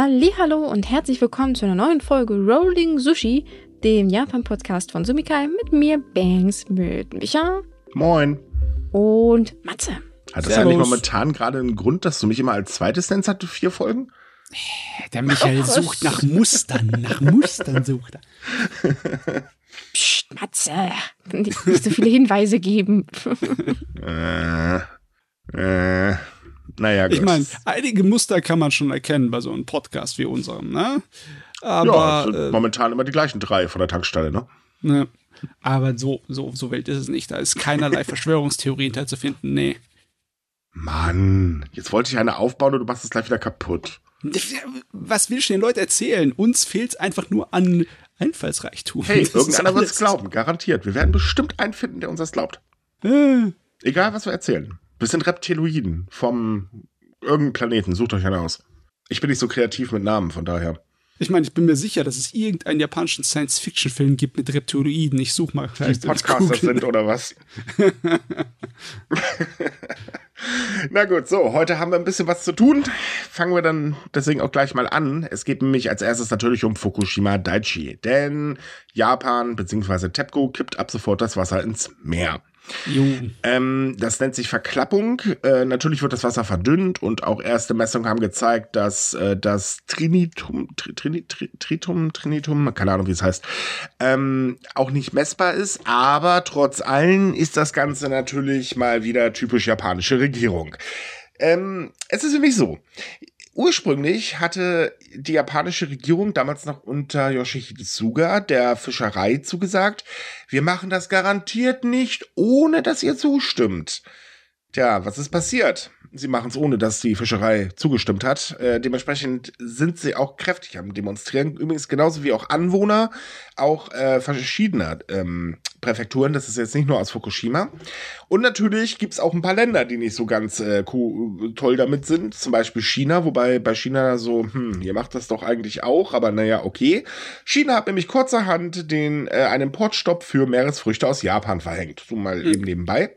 Hallo und herzlich willkommen zu einer neuen Folge Rolling Sushi, dem Japan-Podcast von Sumikai mit mir, Banks, mit Micha Moin. und Matze. Hat das Servus. eigentlich momentan gerade einen Grund, dass du mich immer als zweites nennst, hatte vier Folgen? Der Michael sucht nach Mustern, nach Mustern sucht er. Psst, Matze, nicht so viele Hinweise geben. Äh, äh, naja, gut. Ich meine, einige Muster kann man schon erkennen bei so einem Podcast wie unserem, ne? ja, Aber, sind äh, momentan immer die gleichen drei von der Tankstelle, ne? ne? Aber so, so, so wild ist es nicht. Da ist keinerlei Verschwörungstheorie finden. Nee. Mann, jetzt wollte ich eine aufbauen und du machst es gleich wieder kaputt. Was willst du den Leuten erzählen? Uns fehlt es einfach nur an Einfallsreichtum. Hey, Das irgendeiner wird es glauben, garantiert. Wir werden bestimmt einen finden, der uns das glaubt. Äh, Egal, was wir erzählen. Wir sind Reptiloiden vom irgendeinem Planeten. Sucht euch einen aus. Ich bin nicht so kreativ mit Namen, von daher. Ich meine, ich bin mir sicher, dass es irgendeinen japanischen Science-Fiction-Film gibt mit Reptiloiden. Ich suche mal Die vielleicht. Podcaster sind oder was? Na gut, so, heute haben wir ein bisschen was zu tun. Fangen wir dann deswegen auch gleich mal an. Es geht nämlich als erstes natürlich um Fukushima Daiichi. Denn Japan bzw. TEPCO kippt ab sofort das Wasser ins Meer. Ähm, das nennt sich Verklappung. Äh, natürlich wird das Wasser verdünnt und auch erste Messungen haben gezeigt, dass äh, das Trinitum, Tri, Trini, Tri, Tritum, Trinitum, keine Ahnung, wie es heißt, ähm, auch nicht messbar ist. Aber trotz allem ist das Ganze natürlich mal wieder typisch japanische Regierung. Ähm, es ist nämlich so. Ursprünglich hatte die japanische Regierung damals noch unter Yoshihide Suga der Fischerei zugesagt, wir machen das garantiert nicht, ohne dass ihr zustimmt. Tja, was ist passiert? Sie machen es ohne, dass die Fischerei zugestimmt hat. Äh, dementsprechend sind sie auch kräftig am Demonstrieren. Übrigens genauso wie auch Anwohner, auch äh, verschiedener ähm, Präfekturen. Das ist jetzt nicht nur aus Fukushima. Und natürlich gibt's auch ein paar Länder, die nicht so ganz äh, cool, toll damit sind. Zum Beispiel China, wobei bei China so, hm, ihr macht das doch eigentlich auch, aber naja, okay. China hat nämlich kurzerhand den, äh, einen Importstopp für Meeresfrüchte aus Japan verhängt. So mal eben nebenbei.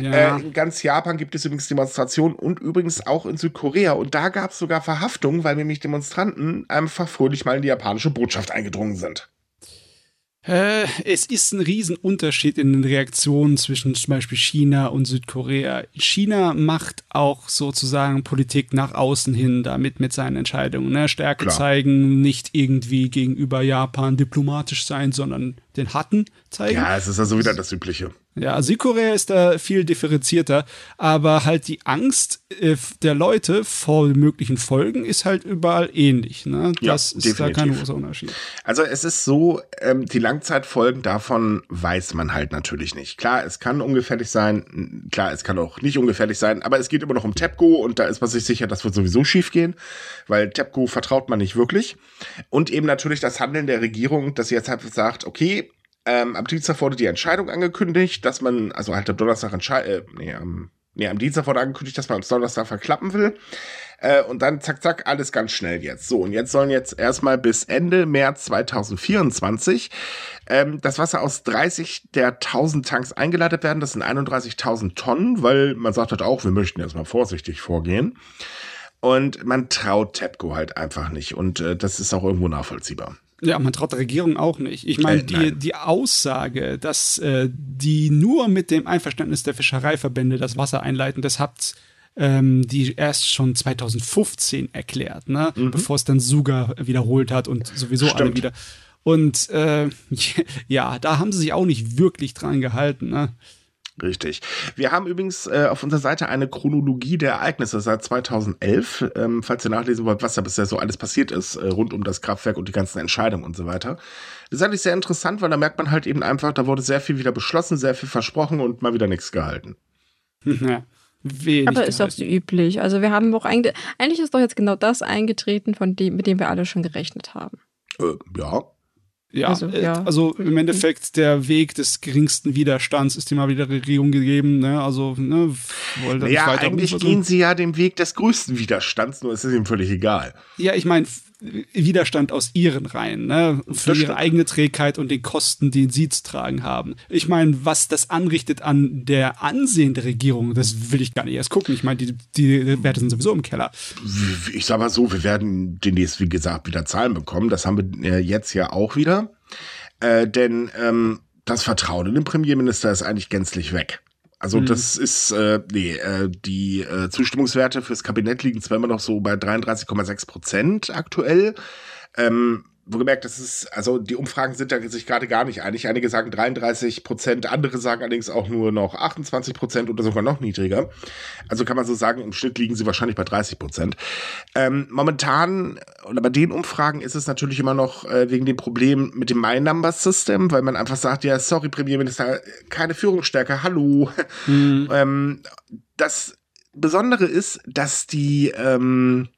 Ja. Äh, in ganz Japan gibt es übrigens Demonstrationen und übrigens auch in Südkorea. Und da gab es sogar Verhaftungen, weil nämlich Demonstranten einfach fröhlich mal in die japanische Botschaft eingedrungen sind. Äh, es ist ein Riesenunterschied in den Reaktionen zwischen zum Beispiel China und Südkorea. China macht auch sozusagen Politik nach außen hin damit mit seinen Entscheidungen. Ne? Stärke Klar. zeigen, nicht irgendwie gegenüber Japan diplomatisch sein, sondern den Hatten zeigen. Ja, es ist also wieder das Übliche. Ja, Südkorea ist da viel differenzierter, aber halt die Angst äh, der Leute vor möglichen Folgen ist halt überall ähnlich. Ne? Ja, Das ist da kein definitiv. großer Unterschied. Also es ist so, ähm, die Langzeitfolgen davon weiß man halt natürlich nicht. Klar, es kann ungefährlich sein, klar, es kann auch nicht ungefährlich sein, aber es geht immer noch um TEPCO und da ist man sich sicher, das wird sowieso schief gehen, weil TEPCO vertraut man nicht wirklich. Und eben natürlich das Handeln der Regierung, dass sie jetzt halt sagt, okay, ähm, am Dienstag wurde die Entscheidung angekündigt, dass man, also halt am Donnerstag entscheidet, äh, nee, am, nee, am Dienstag wurde angekündigt, dass man am Donnerstag verklappen will. Äh, und dann zack, zack, alles ganz schnell jetzt. So, und jetzt sollen jetzt erstmal bis Ende März 2024 ähm, das Wasser aus 30 der 1000 Tanks eingeleitet werden. Das sind 31.000 Tonnen, weil man sagt halt auch, wir möchten erstmal vorsichtig vorgehen. Und man traut TEPCO halt einfach nicht. Und äh, das ist auch irgendwo nachvollziehbar. Ja, man traut der Regierung auch nicht. Ich meine, Äh, die, die Aussage, dass äh, die nur mit dem Einverständnis der Fischereiverbände das Wasser einleiten, das hat ähm, die erst schon 2015 erklärt, ne? bevor es dann Suga wiederholt hat und sowieso alle Mhm. Stimmt. wieder. Und äh, ja, da haben sie sich auch nicht wirklich dran gehalten. Ne? Richtig. Wir haben übrigens äh, auf unserer Seite eine Chronologie der Ereignisse seit 2011, ähm, falls ihr nachlesen wollt, was da bisher so alles passiert ist, äh, rund um das Kraftwerk und die ganzen Entscheidungen und so weiter. Das ist eigentlich sehr interessant, weil da merkt man halt eben einfach, da wurde sehr viel wieder beschlossen, sehr viel versprochen und mal wieder nichts gehalten. ja, wenig Aber ist doch gehalten. so üblich. Also wir haben doch eigentlich, eigentlich ist doch jetzt genau das eingetreten, von dem, mit dem wir alle schon gerechnet haben. Äh, ja. Ja, Also, also, ja. also im Endeffekt der Weg des geringsten Widerstands ist immer wieder der Regierung gegeben. Ne? Also ne, wollte Naja, nicht weiter eigentlich gehen sie ja den Weg des größten Widerstands, nur ist es ihm völlig egal. Ja, ich meine, Widerstand aus ihren Reihen, ne? Für Das ihre stimmt. eigene Trägheit und den Kosten, die sie zu tragen haben. Ich meine, was das anrichtet an der Ansehen der Regierung, das will ich gar nicht erst gucken. Ich meine, die, die Werte sind sowieso im Keller. ich sag mal so, wir werden demnächst, wie gesagt, wieder Zahlen bekommen. Das haben wir äh, jetzt ja auch wieder. Äh, denn ähm, das Vertrauen in den Premierminister ist eigentlich gänzlich weg. Also das ist, äh, nee, äh, die äh, Zustimmungswerte fürs Kabinett liegen zwar immer noch so bei 33,6 Prozent aktuell. Ähm, wohlgemerkt, das ist, also die Umfragen sind da sich gerade gar nicht einig. Einige sagen 33 Prozent, andere sagen allerdings auch nur noch 28 Prozent oder sogar noch niedriger. Also kann man so sagen, im Schnitt liegen sie wahrscheinlich bei 30 Prozent. Ähm, momentan oder bei den Umfragen ist es natürlich immer noch äh, wegen dem Problem mit dem My Number System, weil man einfach sagt, ja, sorry, Premierminister, keine Führungsstärke, hallo. ähm, das Besondere ist, dass die ähm,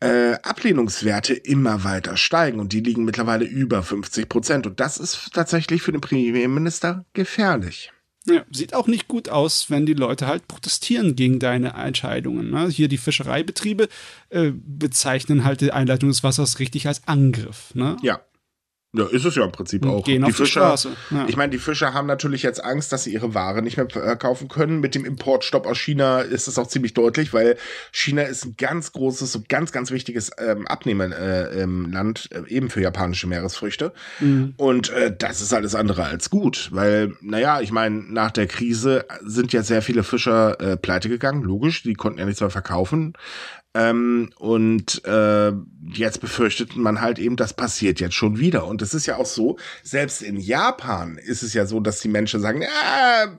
äh, Ablehnungswerte immer weiter steigen und die liegen mittlerweile über 50 Prozent. Und das ist tatsächlich für den Premierminister gefährlich. Ja, sieht auch nicht gut aus, wenn die Leute halt protestieren gegen deine Entscheidungen. Ne? Hier die Fischereibetriebe äh, bezeichnen halt die Einleitung des Wassers richtig als Angriff. Ne? Ja. Ja, ist es ja im Prinzip Und auch. gehen auf die Straße. Ja. Ich meine, die Fischer haben natürlich jetzt Angst, dass sie ihre Ware nicht mehr verkaufen können. Mit dem Importstopp aus China ist es auch ziemlich deutlich, weil China ist ein ganz großes, so ganz, ganz wichtiges ähm, Abnehmerland äh, ähm, äh, eben für japanische Meeresfrüchte. Mhm. Und äh, das ist alles andere als gut, weil, naja, ich meine, nach der Krise sind ja sehr viele Fischer äh, pleite gegangen, logisch, die konnten ja nichts mehr verkaufen. Ähm, und äh, jetzt befürchtet man halt eben, das passiert jetzt schon wieder. Und es ist ja auch so, selbst in Japan ist es ja so, dass die Menschen sagen,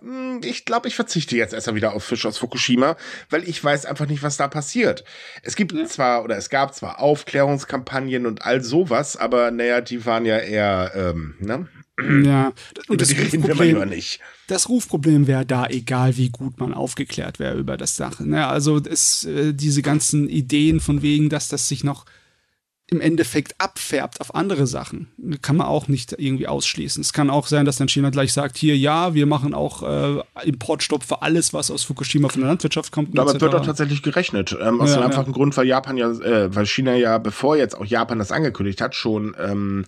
hm, ich glaube, ich verzichte jetzt erstmal wieder auf Fisch aus Fukushima, weil ich weiß einfach nicht, was da passiert. Es gibt zwar oder es gab zwar Aufklärungskampagnen und all sowas, aber naja, die waren ja eher, ähm, ne? Ja, und das Rufproblem, das Rufproblem wäre da, egal wie gut man aufgeklärt wäre über das Sache. Ne? Also es, äh, diese ganzen Ideen von wegen, dass das sich noch im Endeffekt abfärbt auf andere Sachen, kann man auch nicht irgendwie ausschließen. Es kann auch sein, dass dann China gleich sagt, hier, ja, wir machen auch äh, Importstopp für alles, was aus Fukushima von der Landwirtschaft kommt. Aber es wird auch tatsächlich gerechnet. Ähm, aus Ja, dem ja. einfachen Grund, weil Japan ja, äh, weil China ja, bevor jetzt auch Japan das angekündigt hat, schon ähm,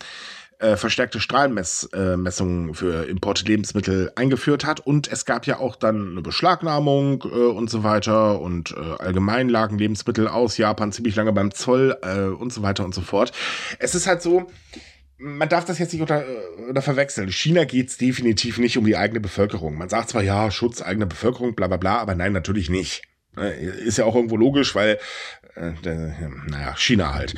äh, verstärkte Strahlmessungen äh, für Importe Lebensmittel eingeführt hat. Und es gab ja auch dann eine Beschlagnahmung äh, und so weiter. Und äh, allgemein lagen Lebensmittel aus Japan ziemlich lange beim Zoll äh, und so weiter und so fort. Es ist halt so, man darf das jetzt nicht unter, äh, unter verwechseln. China geht's definitiv nicht um die eigene Bevölkerung. Man sagt zwar, ja, Schutz eigener Bevölkerung, bla bla bla, aber nein, natürlich nicht. Äh, Ist ja auch irgendwo logisch, weil, äh, naja, China halt.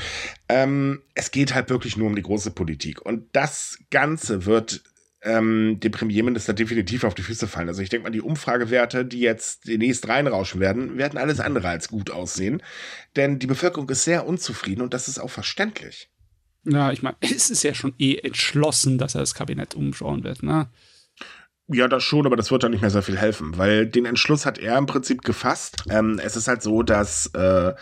Ähm, es geht halt wirklich nur um die große Politik. Und das Ganze wird ähm, dem Premierminister definitiv auf die Füße fallen. Also ich denke mal, die Umfragewerte, die jetzt demnächst reinrauschen werden, werden alles andere als gut aussehen. Denn die Bevölkerung ist sehr unzufrieden und das ist auch verständlich. Ja, ich meine, es ist ja schon eh entschlossen, dass er das Kabinett umschauen wird. Ne? Ja, das schon, aber das wird dann nicht mehr sehr viel helfen, weil den Entschluss hat er im Prinzip gefasst. Ähm, es ist halt so, dass äh,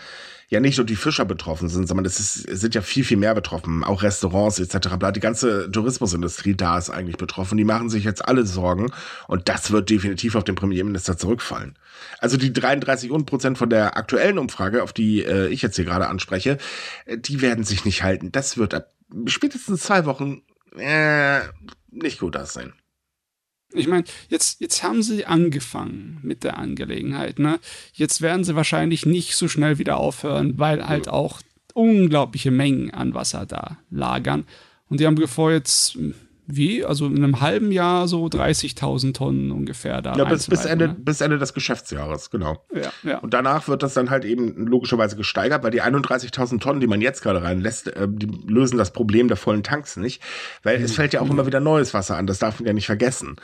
ja nicht nur die Fischer betroffen sind, sondern es, ist, es sind ja viel, viel mehr betroffen, auch Restaurants etc. Bla. Die ganze Tourismusindustrie da ist eigentlich betroffen. Die machen sich jetzt alle Sorgen und das wird definitiv auf den Premierminister zurückfallen. Also die 33 Prozent von der aktuellen Umfrage, auf die äh, ich jetzt hier gerade anspreche, äh, die werden sich nicht halten. Das wird ab spätestens zwei Wochen äh, nicht gut aussehen. Ich meine, jetzt, jetzt haben sie angefangen mit der Angelegenheit. Ne? Jetzt werden sie wahrscheinlich nicht so schnell wieder aufhören, weil halt auch unglaubliche Mengen an Wasser da lagern. Und die haben vor jetzt, wie, also in einem halben Jahr so 30.000 Tonnen ungefähr da. Ja, bis, bis, Ende, ne? bis Ende des Geschäftsjahres, genau. Ja, ja. Und danach wird das dann halt eben logischerweise gesteigert, weil die 31.000 Tonnen, die man jetzt gerade reinlässt, äh, die lösen das Problem der vollen Tanks nicht, weil es fällt ja auch immer wieder neues Wasser an, das darf man ja nicht vergessen.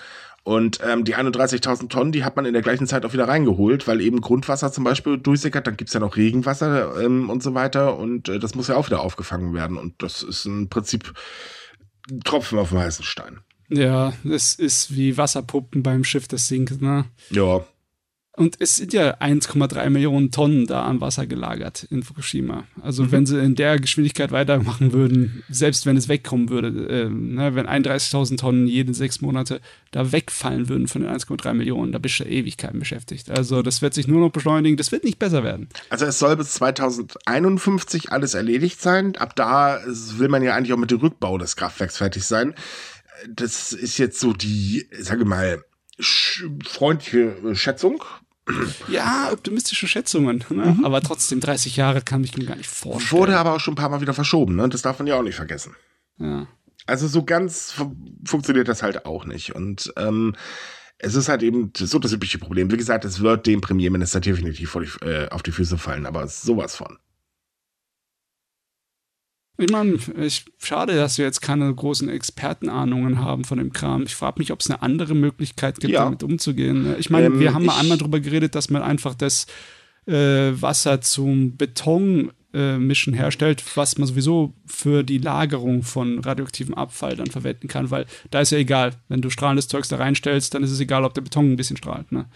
Und ähm, die 31.000 Tonnen, die hat man in der gleichen Zeit auch wieder reingeholt, weil eben Grundwasser zum Beispiel durchsickert, dann gibt's ja noch Regenwasser ähm, und so weiter und äh, das muss ja auch wieder aufgefangen werden und das ist im Prinzip Tropfen auf dem heißen Stein. ja, das ist wie Wasserpumpen beim Schiff, das sinkt. Ne? Ja, Und es sind ja 1,3 Millionen Tonnen da an Wasser gelagert in Fukushima. Also mhm. wenn sie in der Geschwindigkeit weitermachen würden, selbst wenn es wegkommen würde, äh, ne, wenn 31.000 Tonnen jede sechs Monate da wegfallen würden von den 1,3 Millionen, da bist du Ewigkeiten beschäftigt. Also das wird sich nur noch beschleunigen, das wird nicht besser werden. Also es soll bis 2051 alles erledigt sein. Ab da will man ja eigentlich auch mit dem Rückbau des Kraftwerks fertig sein. Das ist jetzt so die, sage mal, freundliche Schätzung. Ja, optimistische Schätzungen. Ne? Mhm. Aber trotzdem, 30 Jahre kann ich mir gar nicht vorstellen. Wurde aber auch schon ein paar Mal wieder verschoben, ne? Das darf man ja auch nicht vergessen. Ja. Also so ganz funktioniert das halt auch nicht. Und ähm, es ist halt eben so das übliche Problem. Wie gesagt, es wird dem Premierminister definitiv äh, auf die Füße fallen, aber sowas von. Ich meine, ich, schade, dass wir jetzt keine großen Expertenahnungen haben von dem Kram. Ich frage mich, ob es eine andere Möglichkeit gibt, ja. damit umzugehen. Ich meine, ähm, wir haben mal einmal darüber geredet, dass man einfach das äh, Wasser zum Beton äh, Mischen herstellt, was man sowieso für die Lagerung von radioaktivem Abfall dann verwenden kann, weil da ist ja egal, wenn du strahlendes Zeugs da reinstellst, dann ist es egal, ob der Beton ein bisschen strahlt. Ne?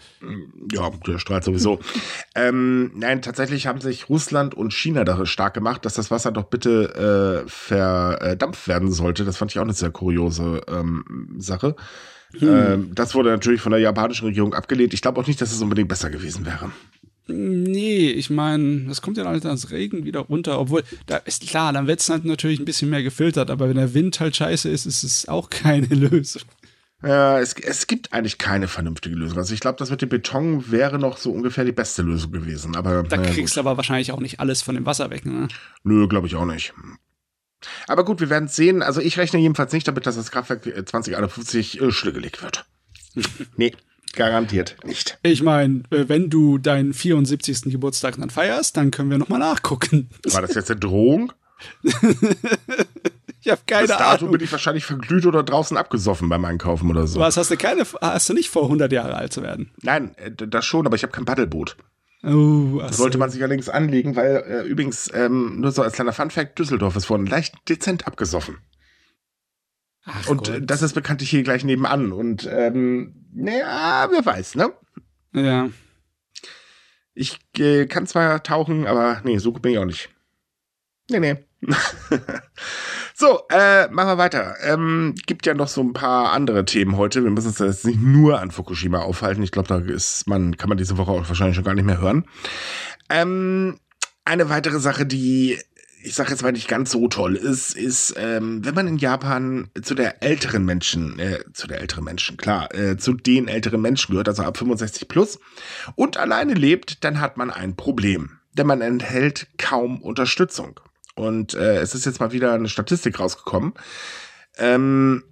Ja, der strahlt sowieso. ähm, nein, tatsächlich haben sich Russland und China da stark gemacht, dass das Wasser doch bitte äh, verdampft werden sollte. Das fand ich auch eine sehr kuriose ähm, Sache. Hm. Ähm, das wurde natürlich von der japanischen Regierung abgelehnt. Ich glaube auch nicht, dass es unbedingt besser gewesen wäre. Nee, ich meine, das kommt ja alles als Regen wieder runter, obwohl, da ist klar, dann wird es halt natürlich ein bisschen mehr gefiltert, aber wenn der Wind halt scheiße ist, ist es auch keine Lösung. Ja, es, es gibt eigentlich keine vernünftige Lösung. Also ich glaube, das mit dem Beton wäre noch so ungefähr die beste Lösung gewesen. Aber, da naja, kriegst du aber wahrscheinlich auch nicht alles von dem Wasser weg, ne? Nö, glaube ich auch nicht. Aber gut, wir werden es sehen. Also ich rechne jedenfalls nicht damit, dass das Kraftwerk 2051 äh, stillgelegt wird. nee. Garantiert nicht. Ich meine, äh, wenn du deinen 74. Geburtstag dann feierst, dann können wir nochmal nachgucken. War das jetzt eine Drohung? ich habe keine Bis dato Ahnung. bin ich wahrscheinlich verglüht oder draußen abgesoffen beim Einkaufen oder so. Was hast du keine? Hast du nicht vor, 100 Jahre alt zu werden? Nein, äh, das schon, aber ich habe kein Paddelboot. Oh, das sollte man sich allerdings anlegen, weil äh, übrigens ähm, nur so als kleiner Funfact: Düsseldorf ist vorhin leicht dezent abgesoffen. Ach und Gott. das ist bekanntlich hier gleich nebenan. Und ähm, naja, wer weiß, ne? Ja. Ich äh, kann zwar tauchen, aber nee, so gut bin ich auch nicht. Nee, nee. so, äh, machen wir weiter. Ähm, gibt ja noch so ein paar andere Themen heute. Wir müssen uns jetzt nicht nur an Fukushima aufhalten. Ich glaube, da ist man, kann man diese Woche auch wahrscheinlich schon gar nicht mehr hören. Ähm, eine weitere Sache, die ich sage jetzt mal nicht ganz so toll ist, ist, ähm, wenn man in Japan zu der älteren Menschen, äh, zu der älteren Menschen, klar, äh, zu den älteren Menschen gehört, also ab 65 plus, und alleine lebt, dann hat man ein Problem. Denn man enthält kaum Unterstützung. Und äh, es ist jetzt mal wieder eine Statistik rausgekommen. Ähm,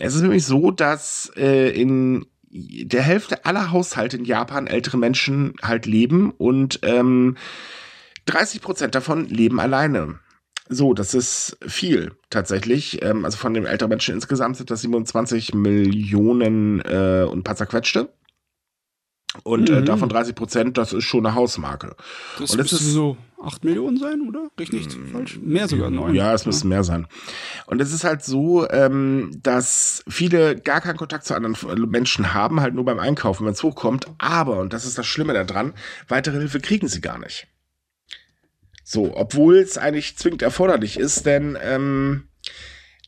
es ist nämlich so, dass äh, in der Hälfte aller Haushalte in Japan ältere Menschen halt leben und ähm, 30 Prozent davon leben alleine. So, das ist viel tatsächlich. Ähm, also von den älteren Menschen insgesamt sind das 27 Millionen äh, und ein paar zerquetschte. Und äh, mhm. äh, davon 30 Prozent, das ist schon eine Hausmarke. Das und müsste so 8 Millionen sein, oder? Richtig mh, falsch? Mehr sogar, 9. Ja, es müsste mehr sein. Und es ist halt so, ähm, dass viele gar keinen Kontakt zu anderen Menschen haben, halt nur beim Einkaufen, wenn es hochkommt. Aber, und das ist das Schlimme daran, weitere Hilfe kriegen sie gar nicht. So, obwohl es eigentlich zwingend erforderlich ist, denn, ähm,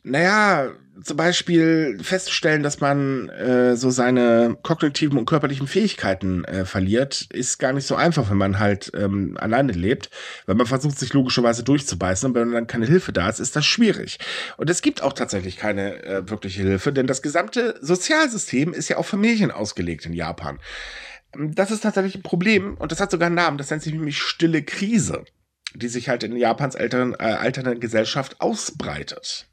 naja, zum Beispiel festzustellen, dass man äh, so seine kognitiven und körperlichen Fähigkeiten äh, verliert, ist gar nicht so einfach, wenn man halt ähm, alleine lebt, weil man versucht, sich logischerweise durchzubeißen und wenn dann keine Hilfe da ist, ist das schwierig. Und es gibt auch tatsächlich keine äh, wirkliche Hilfe, denn das gesamte Sozialsystem ist ja auf Familien ausgelegt in Japan. Das ist tatsächlich ein Problem und das hat sogar einen Namen, das nennt sich nämlich stille Krise die sich halt in Japans älteren, äh, alternden Gesellschaft ausbreitet.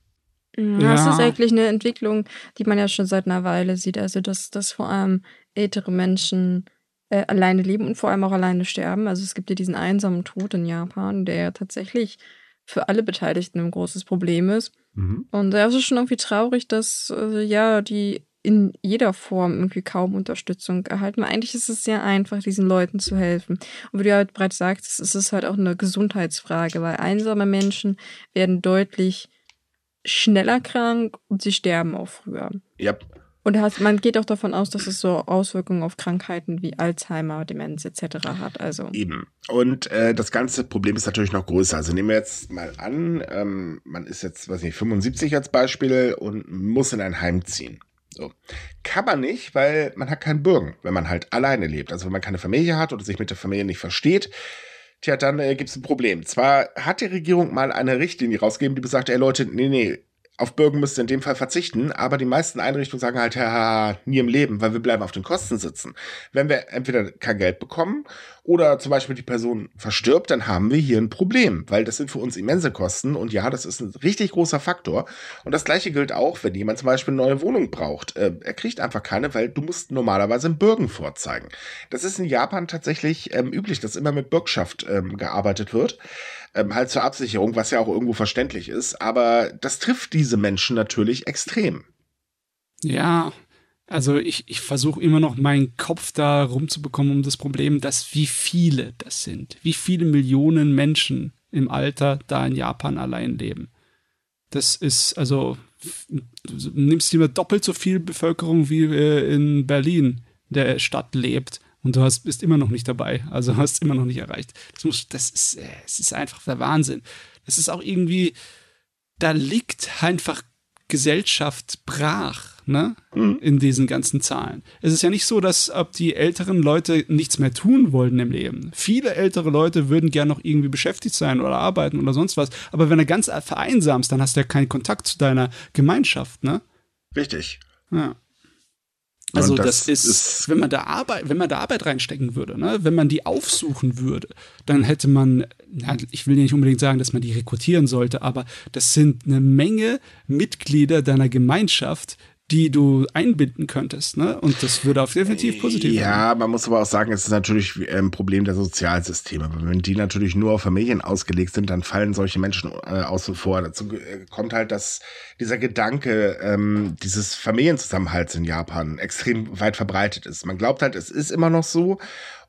Ja, das ist eigentlich eine Entwicklung, die man ja schon seit einer Weile sieht. Also, dass, dass vor allem ältere Menschen äh, alleine leben und vor allem auch alleine sterben. Also, es gibt ja diesen einsamen Tod in Japan, der ja tatsächlich für alle Beteiligten ein großes Problem ist. Mhm. Und da ist es schon irgendwie traurig, dass äh, ja die in jeder Form irgendwie kaum Unterstützung erhalten. Eigentlich ist es sehr einfach, diesen Leuten zu helfen. Und wie du halt bereits sagst, es ist halt auch eine Gesundheitsfrage, weil einsame Menschen werden deutlich schneller krank und sie sterben auch früher. Ja. Und hast, man geht auch davon aus, dass es so Auswirkungen auf Krankheiten wie Alzheimer, Demenz etc. hat. Also. Eben. Und äh, das ganze Problem ist natürlich noch größer. Also nehmen wir jetzt mal an, ähm, man ist jetzt, weiß nicht, 75 als Beispiel und muss in ein Heim ziehen. So. Kann man nicht, weil man hat keinen Bürgen, wenn man halt alleine lebt. Also wenn man keine Familie hat oder sich mit der Familie nicht versteht, tja, dann äh, gibt es ein Problem. Zwar hat die Regierung mal eine Richtlinie rausgegeben, die besagt, ey Leute, nee, nee, auf Bürgen müsst ihr in dem Fall verzichten, aber die meisten Einrichtungen sagen halt, ja, nie im Leben, weil wir bleiben auf den Kosten sitzen. Wenn wir entweder kein Geld bekommen oder zum Beispiel die Person verstirbt, dann haben wir hier ein Problem, weil das sind für uns immense Kosten und ja, das ist ein richtig großer Faktor. Und das gleiche gilt auch, wenn jemand zum Beispiel eine neue Wohnung braucht. Äh, er kriegt einfach keine, weil du musst normalerweise einen Bürgen vorzeigen. Das ist in Japan tatsächlich ähm, üblich, dass immer mit Bürgschaft ähm, gearbeitet wird ähm, halt zur Absicherung, was ja auch irgendwo verständlich ist. Aber das trifft diese Menschen natürlich extrem. Ja, also ich, ich versuche immer noch meinen Kopf da rumzubekommen um das Problem, dass wie viele das sind, wie viele Millionen Menschen im Alter da in Japan allein leben. Das ist also, du nimmst lieber doppelt so viel Bevölkerung wie äh, in Berlin, der Stadt lebt und du hast, bist immer noch nicht dabei. Also hast immer noch nicht erreicht. Das, muss, das ist, äh, es ist einfach der Wahnsinn. Das ist auch irgendwie, da liegt einfach Gesellschaft brach, ne? Mhm. In diesen ganzen Zahlen. Es ist ja nicht so, dass ob die älteren Leute nichts mehr tun wollen im Leben. Viele ältere Leute würden gern noch irgendwie beschäftigt sein oder arbeiten oder sonst was. Aber wenn du ganz vereinsamst, dann hast du ja keinen Kontakt zu deiner Gemeinschaft, ne? Richtig. Ja. Also das, das, ist, ist, wenn man da Arbeit, wenn man da Arbeit reinstecken würde, ne, wenn man die aufsuchen würde, dann hätte man, ja, ich will nicht unbedingt sagen, dass man die rekrutieren sollte, aber das sind eine Menge Mitglieder deiner Gemeinschaft, die du einbinden könntest, ne? Und das würde auf definitiv positiv sein. Ja, sein. man muss aber auch sagen, es ist natürlich ein Problem der Sozialsysteme. Wenn die natürlich nur auf Familien ausgelegt sind, dann fallen solche Menschen äh, außen vor. Dazu äh, kommt halt, dass dieser Gedanke ähm, dieses Familienzusammenhalts in Japan extrem weit verbreitet ist. Man glaubt halt, es ist immer noch so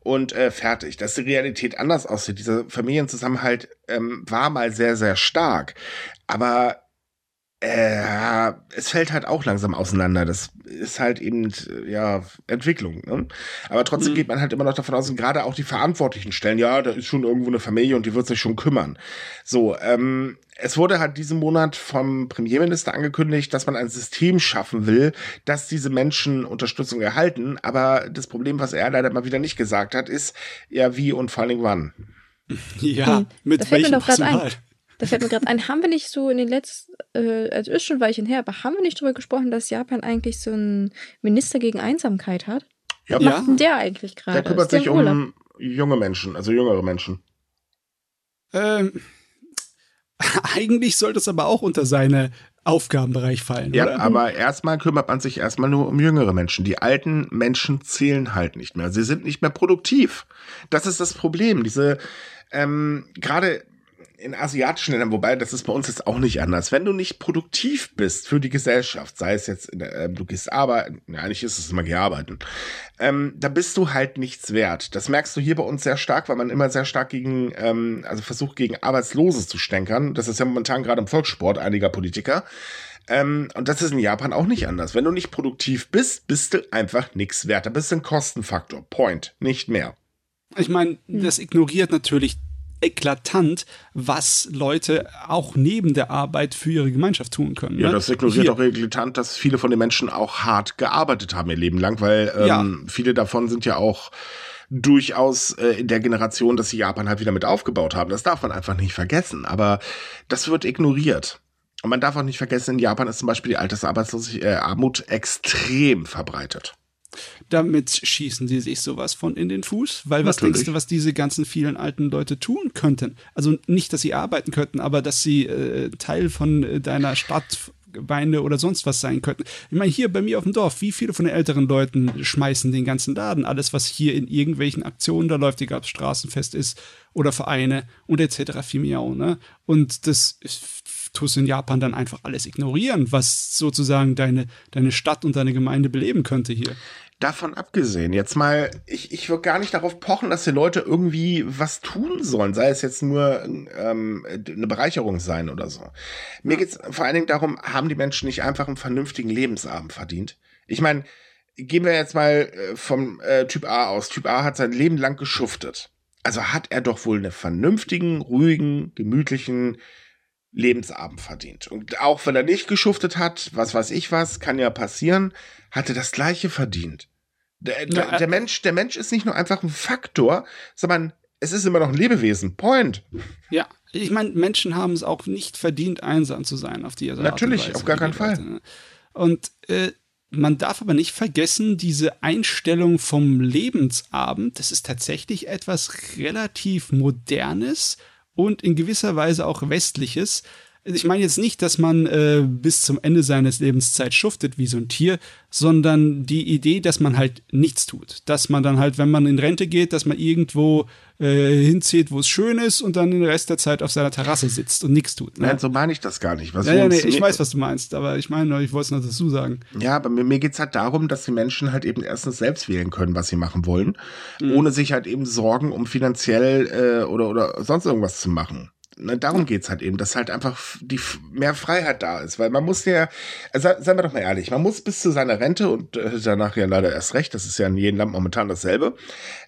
und äh, fertig. Dass die Realität anders aussieht. Dieser Familienzusammenhalt ähm, war mal sehr, sehr stark. Aber äh, es fällt halt auch langsam auseinander. Das ist halt eben, ja, Entwicklung. Ne? Aber trotzdem mhm. geht man halt immer noch davon aus, und gerade auch die Verantwortlichen stellen, ja, da ist schon irgendwo eine Familie und die wird sich schon kümmern. So, ähm, es wurde halt diesen Monat vom Premierminister angekündigt, dass man ein System schaffen will, dass diese Menschen Unterstützung erhalten. Aber das Problem, was er leider mal wieder nicht gesagt hat, ist, ja, wie und vor allen Dingen wann. Ja, hm, mit welchem Personal? Da fällt mir gerade ein, haben wir nicht so in den letzten, äh, also ist schon ein Weilchen her, aber haben wir nicht darüber gesprochen, dass Japan eigentlich so einen Minister gegen Einsamkeit hat? Ja. Was macht denn der eigentlich gerade? Der kümmert sich um junge Menschen, also jüngere Menschen. Ähm, eigentlich sollte es aber auch unter seine Aufgabenbereich fallen. Ja, oder? aber erstmal kümmert man sich erstmal nur um jüngere Menschen. Die alten Menschen zählen halt nicht mehr. Sie sind nicht mehr produktiv. Das ist das Problem. Diese, ähm, gerade in asiatischen Ländern, wobei das ist bei uns jetzt auch nicht anders. Wenn du nicht produktiv bist für die Gesellschaft, sei es jetzt, der, äh, du gehst arbeiten, ja, eigentlich ist es immer geh arbeiten, ähm, da bist du halt nichts wert. Das merkst du hier bei uns sehr stark, weil man immer sehr stark gegen, ähm, also versucht gegen Arbeitslose zu stänkern. Das ist ja momentan gerade im Volkssport einiger Politiker. Ähm, und das ist in Japan auch nicht anders. Wenn du nicht produktiv bist, bist du einfach nichts wert. Da bist du ein Kostenfaktor. Point. Nicht mehr. Ich meine, das ignoriert natürlich eklatant, was Leute auch neben der Arbeit für ihre Gemeinschaft tun können. Ja, ne? das ignoriert Hier. auch eklatant, dass viele von den Menschen auch hart gearbeitet haben ihr Leben lang, weil ähm, ja. viele davon sind ja auch durchaus äh, in der Generation, dass sie Japan halt wieder mit aufgebaut haben. Das darf man einfach nicht vergessen. Aber das wird ignoriert. Und man darf auch nicht vergessen, in Japan ist zum Beispiel die Altersarbeitslosigkeit, äh, Armut extrem verbreitet. Damit schießen sie sich sowas von in den Fuß, weil was Natürlich. denkst du, was diese ganzen vielen alten Leute tun könnten? Also nicht, dass sie arbeiten könnten, aber dass sie äh, Teil von äh, deiner Stadtgemeinde oder sonst was sein könnten. Ich meine, hier bei mir auf dem Dorf, wie viele von den älteren Leuten schmeißen den ganzen Laden? Alles, was hier in irgendwelchen Aktionen da läuft, egal ob es Straßenfest ist oder Vereine und etc. Fimiau, ne? Und das tust in Japan dann einfach alles ignorieren, was sozusagen deine, deine Stadt und deine Gemeinde beleben könnte hier davon abgesehen, jetzt mal, ich, ich würde gar nicht darauf pochen, dass die Leute irgendwie was tun sollen, sei es jetzt nur ähm, eine Bereicherung sein oder so. Mir geht's vor allen Dingen darum, haben die Menschen nicht einfach einen vernünftigen Lebensabend verdient? Ich meine, gehen wir jetzt mal äh, vom äh, Typ A aus. Typ A hat sein Leben lang geschuftet. Also hat er doch wohl einen vernünftigen, ruhigen, gemütlichen Lebensabend verdient. Und auch wenn er nicht geschuftet hat, was weiß ich was, kann ja passieren, hat er das gleiche verdient. Der, der, äh der, Mensch, der Mensch ist nicht nur einfach ein Faktor, sondern es ist immer noch ein Lebewesen. Point. Ja, ich meine, Menschen haben es auch nicht verdient, einsam zu sein auf die Art Natürlich, auf gar keinen Fall. Ne? Und äh, man darf aber nicht vergessen, diese Einstellung vom Lebensabend, das ist tatsächlich etwas relativ Modernes und in gewisser Weise auch Westliches, ich meine jetzt nicht, dass man äh, bis zum Ende seines Lebenszeit schuftet wie so ein Tier, sondern die Idee, dass man halt nichts tut. Dass man dann halt, wenn man in Rente geht, dass man irgendwo äh, hinzieht, wo es schön ist und dann den Rest der Zeit auf seiner Terrasse sitzt und nichts tut. Ne? Nein, so meine ich das gar nicht. Was ja, ja, nee, ich weiß, was du meinst, aber ich meine, ich wollte es noch dazu sagen. Ja, aber mir, mir geht es halt darum, dass die Menschen halt eben erstens selbst wählen können, was sie machen wollen, mhm. ohne sich halt eben Sorgen um finanziell äh, oder, oder sonst irgendwas zu machen. Ne, darum geht's halt eben, dass halt einfach die mehr Freiheit da ist, weil man muss ja, also seien wir doch mal ehrlich, man muss bis zu seiner Rente und äh, danach ja leider erst recht, das ist ja in jedem Land momentan dasselbe,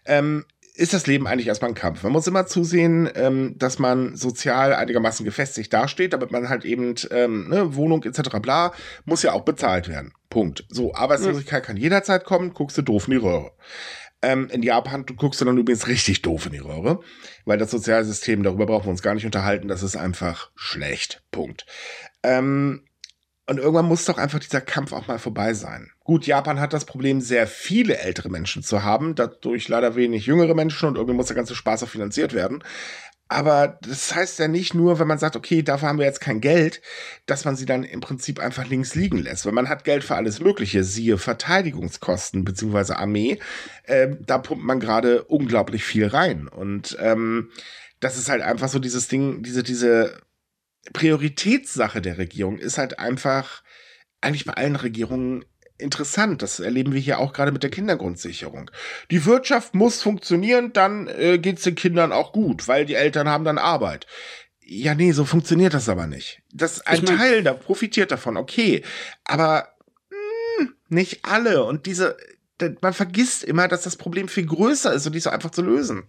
ähm, ist das Leben eigentlich erstmal ein Kampf. Man muss immer zusehen, ähm, dass man sozial einigermaßen gefestigt dasteht, damit man halt eben ähm, ne, Wohnung etc. bla, muss ja auch bezahlt werden. Punkt. So, Arbeitslosigkeit kann jederzeit kommen, guckst du doof in die Röhre. Ähm, in Japan du guckst du dann übrigens richtig doof in die Röhre, weil das Sozialsystem, darüber brauchen wir uns gar nicht unterhalten, das ist einfach schlecht. Punkt. Ähm, und irgendwann muss doch einfach dieser Kampf auch mal vorbei sein. Gut, Japan hat das Problem, sehr viele ältere Menschen zu haben, dadurch leider wenig jüngere Menschen und irgendwie muss der ganze Spaß auch finanziert werden. Aber das heißt ja nicht nur, wenn man sagt, okay, dafür haben wir jetzt kein Geld, dass man sie dann im Prinzip einfach links liegen lässt. Weil man hat Geld für alles Mögliche, siehe Verteidigungskosten beziehungsweise Armee. Äh, da pumpt man gerade unglaublich viel rein. Und ähm, das ist halt einfach so dieses Ding, diese, diese Prioritätssache der Regierung ist halt einfach eigentlich bei allen Regierungen interessant. Das erleben wir hier auch gerade mit der Kindergrundsicherung. Die Wirtschaft muss funktionieren, dann äh, geht es den Kindern auch gut, weil die Eltern haben dann Arbeit. Ja, nee, so funktioniert das aber nicht. Das ein ich mein, Teil da profitiert davon, okay, aber mh, hm, nicht alle und diese man vergisst immer, dass das Problem viel größer ist und nicht so einfach zu lösen.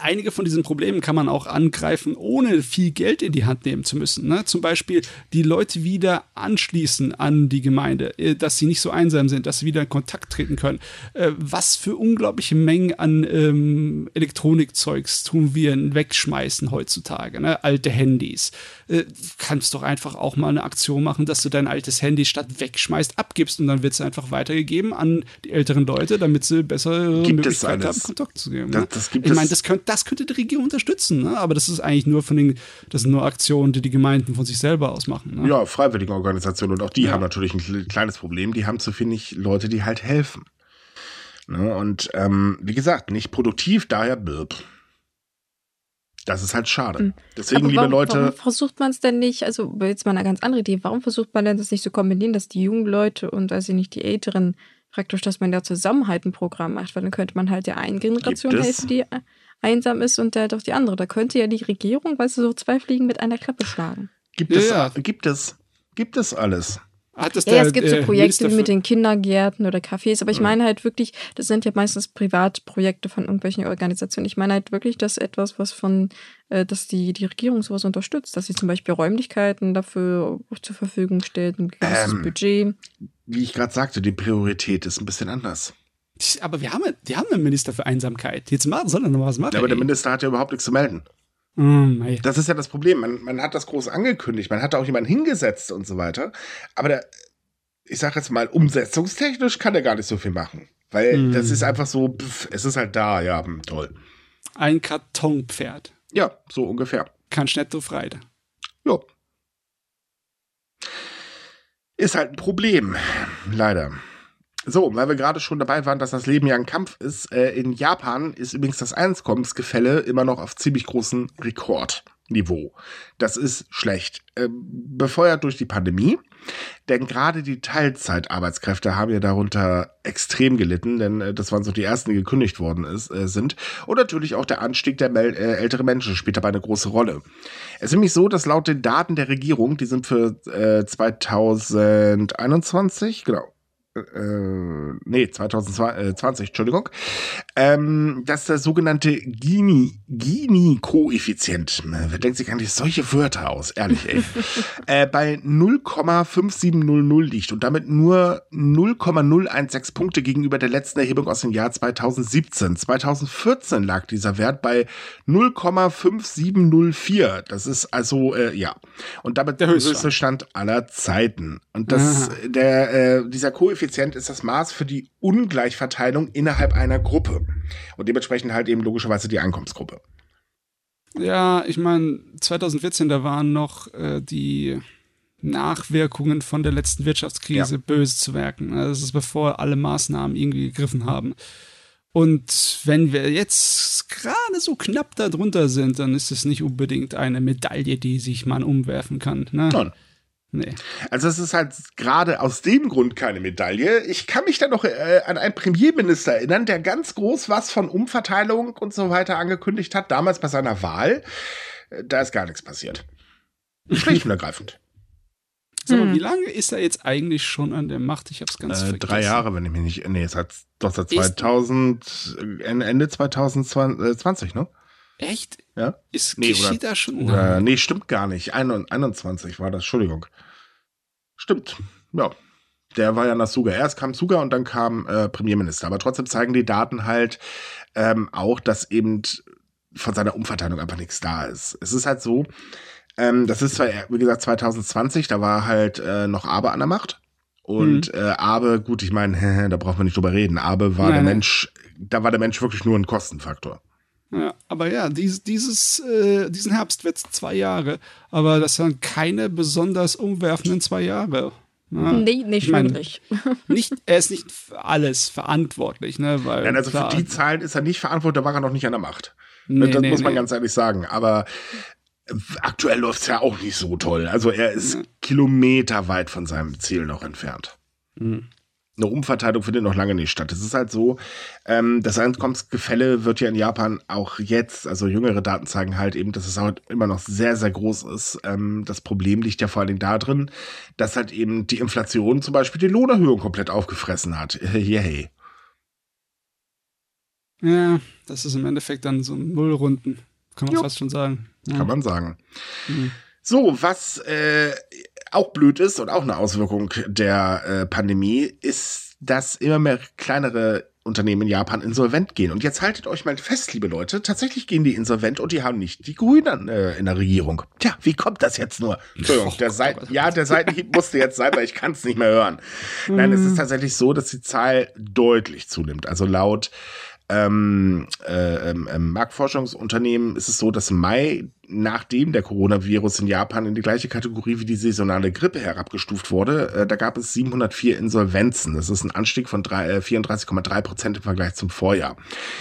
Einige von diesen Problemen kann man auch angreifen, ohne viel Geld in die Hand nehmen zu müssen. Ne? Zum Beispiel die Leute wieder anschließen an die Gemeinde, äh, dass sie nicht so einsam sind, dass sie wieder in Kontakt treten können. Äh, was für unglaubliche Mengen an ähm, Elektronikzeugs tun wir wegschmeißen heutzutage. Ne? Alte Handys. Äh, kannst doch einfach auch mal eine Aktion machen, dass du dein altes Handy statt wegschmeißt, abgibst und dann wird es einfach weitergegeben an die älteren Leute, damit sie bessere gibt Möglichkeiten haben, Kontakt zu geben. Das, ne? das gibt ich meine, das könnte, das könnte die Regierung unterstützen, ne? aber das ist eigentlich nur von den, das sind nur Aktionen, die die Gemeinden von sich selber aus machen. Ne? Ja, freiwillige Organisationen und auch die ja. haben natürlich ein kleines Problem. Die haben zu wenig Leute, die halt helfen. Ne? Und ähm, wie gesagt, nicht produktiv, daher blöb. Das ist halt schade. Hm. Deswegen, warum, liebe Leute. Warum versucht man es denn nicht, also jetzt mal eine ganz andere Idee, warum versucht man denn das nicht zu so kombinieren, dass die jungen Leute und also nicht die Älteren praktisch, dass man da zusammen halt ein Programm macht, weil dann könnte man halt der einen Generation helfen, die einsam ist und der doch die andere. Da könnte ja die Regierung, weil sie so zwei Fliegen mit einer Klappe schlagen. Gibt es, ja. gibt es, gibt es alles. Hat das ja, der, es gibt so äh, Projekte wie mit den Kindergärten oder Cafés, aber ich meine halt wirklich, das sind ja meistens Privatprojekte von irgendwelchen Organisationen. Ich meine halt wirklich, dass etwas, was von, äh, dass die, die Regierung sowas unterstützt, dass sie zum Beispiel Räumlichkeiten dafür zur Verfügung stellt, ein gewisses ähm, Budget. Wie ich gerade sagte, die Priorität ist ein bisschen anders. Aber wir haben, wir haben einen Minister für Einsamkeit. Jetzt machen, soll er noch was machen. Ja, aber der Minister hat ja überhaupt nichts zu melden. Mm, das ist ja das Problem. Man, man hat das groß angekündigt, man hat da auch jemanden hingesetzt und so weiter. Aber der, ich sag jetzt mal, umsetzungstechnisch kann er gar nicht so viel machen. Weil mm. das ist einfach so, pff, es ist halt da, ja, hm, toll. Ein Kartonpferd. Ja, so ungefähr. Kann netto frei. Ja. Ist halt ein Problem, leider. So, weil wir gerade schon dabei waren, dass das Leben ja ein Kampf ist. Äh, in Japan ist übrigens das Einkommensgefälle immer noch auf ziemlich großem Rekordniveau. Das ist schlecht. Äh, befeuert durch die Pandemie. Denn gerade die Teilzeitarbeitskräfte haben ja darunter extrem gelitten, denn äh, das waren so die ersten, die gekündigt worden ist, äh, sind. Und natürlich auch der Anstieg der äh, älteren Menschen spielt dabei eine große Rolle. Es ist nämlich so, dass laut den Daten der Regierung, die sind für 2021, genau, äh, nee, 2020, Entschuldigung, ähm, dass der sogenannte Gini, Gini-Koeffizient, wer denkt sich eigentlich solche Wörter aus, ehrlich, ey, äh, bei 0,5700 liegt und damit nur 0,016 Punkte gegenüber der letzten Erhebung aus dem Jahr 2017. 2014 lag dieser Wert bei 0,5704. Das ist also, äh, ja, und damit der höchste Stand aller Zeiten. Und das, der, äh, dieser Koeffizient ist das Maß für die Ungleichverteilung innerhalb einer Gruppe. Und dementsprechend halt eben logischerweise die Einkommensgruppe. Ja, ich meine, 2014, da waren noch äh, die Nachwirkungen von der letzten Wirtschaftskrise ja. böse zu werken. Also das ist bevor alle Maßnahmen irgendwie gegriffen haben. Und wenn wir jetzt gerade so knapp darunter sind, dann ist es nicht unbedingt eine Medaille, die sich man umwerfen kann. Ne? Nein. Nee. Also es ist halt gerade aus dem Grund keine Medaille. Ich kann mich da noch äh, an einen Premierminister erinnern, der ganz groß was von Umverteilung und so weiter angekündigt hat, damals bei seiner Wahl. Äh, da ist gar nichts passiert. Schlicht und ergreifend. Sag mal, hm. wie lange ist er jetzt eigentlich schon an der Macht? Ich hab's ganz äh, vergessen. Drei Jahre, wenn ich mich nicht. Nee, es hat doch seit 2000, ist, Ende 2020, ne? Echt? Ja. Ist nee, geschieht da schon? Oder, nee, stimmt gar nicht. 21 war das, Entschuldigung. Stimmt. Ja. Der war ja nach Suga. Erst kam Suga und dann kam äh, Premierminister. Aber trotzdem zeigen die Daten halt ähm, auch, dass eben von seiner Umverteilung einfach nichts da ist. Es ist halt so, ähm, das ist zwar, wie gesagt, 2020, da war halt äh, noch Abe an der Macht. Und mhm. äh, Abe, gut, ich meine, da braucht man nicht drüber reden. Abe war Nein, der Mensch, da war der Mensch wirklich nur ein Kostenfaktor. Ja, aber ja, dies, dieses, äh, diesen Herbst wird es zwei Jahre, aber das sind keine besonders umwerfenden zwei Jahre. Ja. Nee, nicht ich mein, wirklich. Nicht, er ist nicht für alles verantwortlich, ne? Weil, Nein, also klar, für die Zahlen ist er nicht verantwortlich, da war er noch nicht an der Macht. Nee, das nee, muss man nee. ganz ehrlich sagen. Aber aktuell läuft es ja auch nicht so toll. Also er ist ja. kilometerweit von seinem Ziel noch entfernt. Mhm eine Umverteilung findet noch lange nicht statt. Es ist halt so, ähm, das Einkommensgefälle wird ja in Japan auch jetzt, also jüngere Daten zeigen halt eben, dass es halt immer noch sehr, sehr groß ist. Ähm, das Problem liegt ja vor allen Dingen darin, dass halt eben die Inflation zum Beispiel die Lohnerhöhung komplett aufgefressen hat. Yay. Ja, das ist im Endeffekt dann so ein Nullrunden. Kann man jo. fast schon sagen. Ja. Kann man sagen. Mhm. So, was äh, auch blöd ist und auch eine Auswirkung der äh, Pandemie, ist, dass immer mehr kleinere Unternehmen in Japan insolvent gehen. Und jetzt haltet euch mal fest, liebe Leute, tatsächlich gehen die insolvent und die haben nicht die Grünen äh, in der Regierung. Tja, wie kommt das jetzt nur? Entschuldigung, der Seiten, ja, der Seitenhieb musste jetzt sein, weil ich kann es nicht mehr hören. Nein, es ist mhm. tatsächlich so, dass die Zahl deutlich zunimmt. Also laut ähm, äh, ähm, ähm, Marktforschungsunternehmen ist es so, dass Mai, nachdem der Coronavirus in Japan in die gleiche Kategorie wie die saisonale Grippe herabgestuft wurde, äh, da gab es 704 Insolvenzen. Das ist ein Anstieg von äh, 34,3 Prozent im Vergleich zum Vorjahr.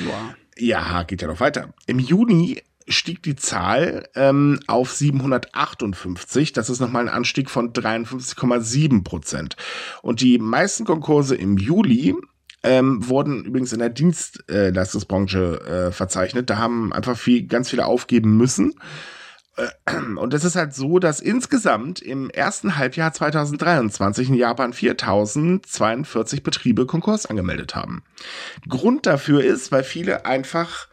Wow. Ja, geht ja noch weiter. Im Juni stieg die Zahl ähm, auf 758. Das ist nochmal ein Anstieg von 53,7 Prozent. Und die meisten Konkurse im Juli ähm, wurden übrigens in der Dienstleistungsbranche äh, verzeichnet. Da haben einfach viel, ganz viele aufgeben müssen. Äh, und es ist halt so, dass insgesamt im ersten Halbjahr 2023 in Japan 4042 Betriebe Konkurs angemeldet haben. Grund dafür ist, weil viele einfach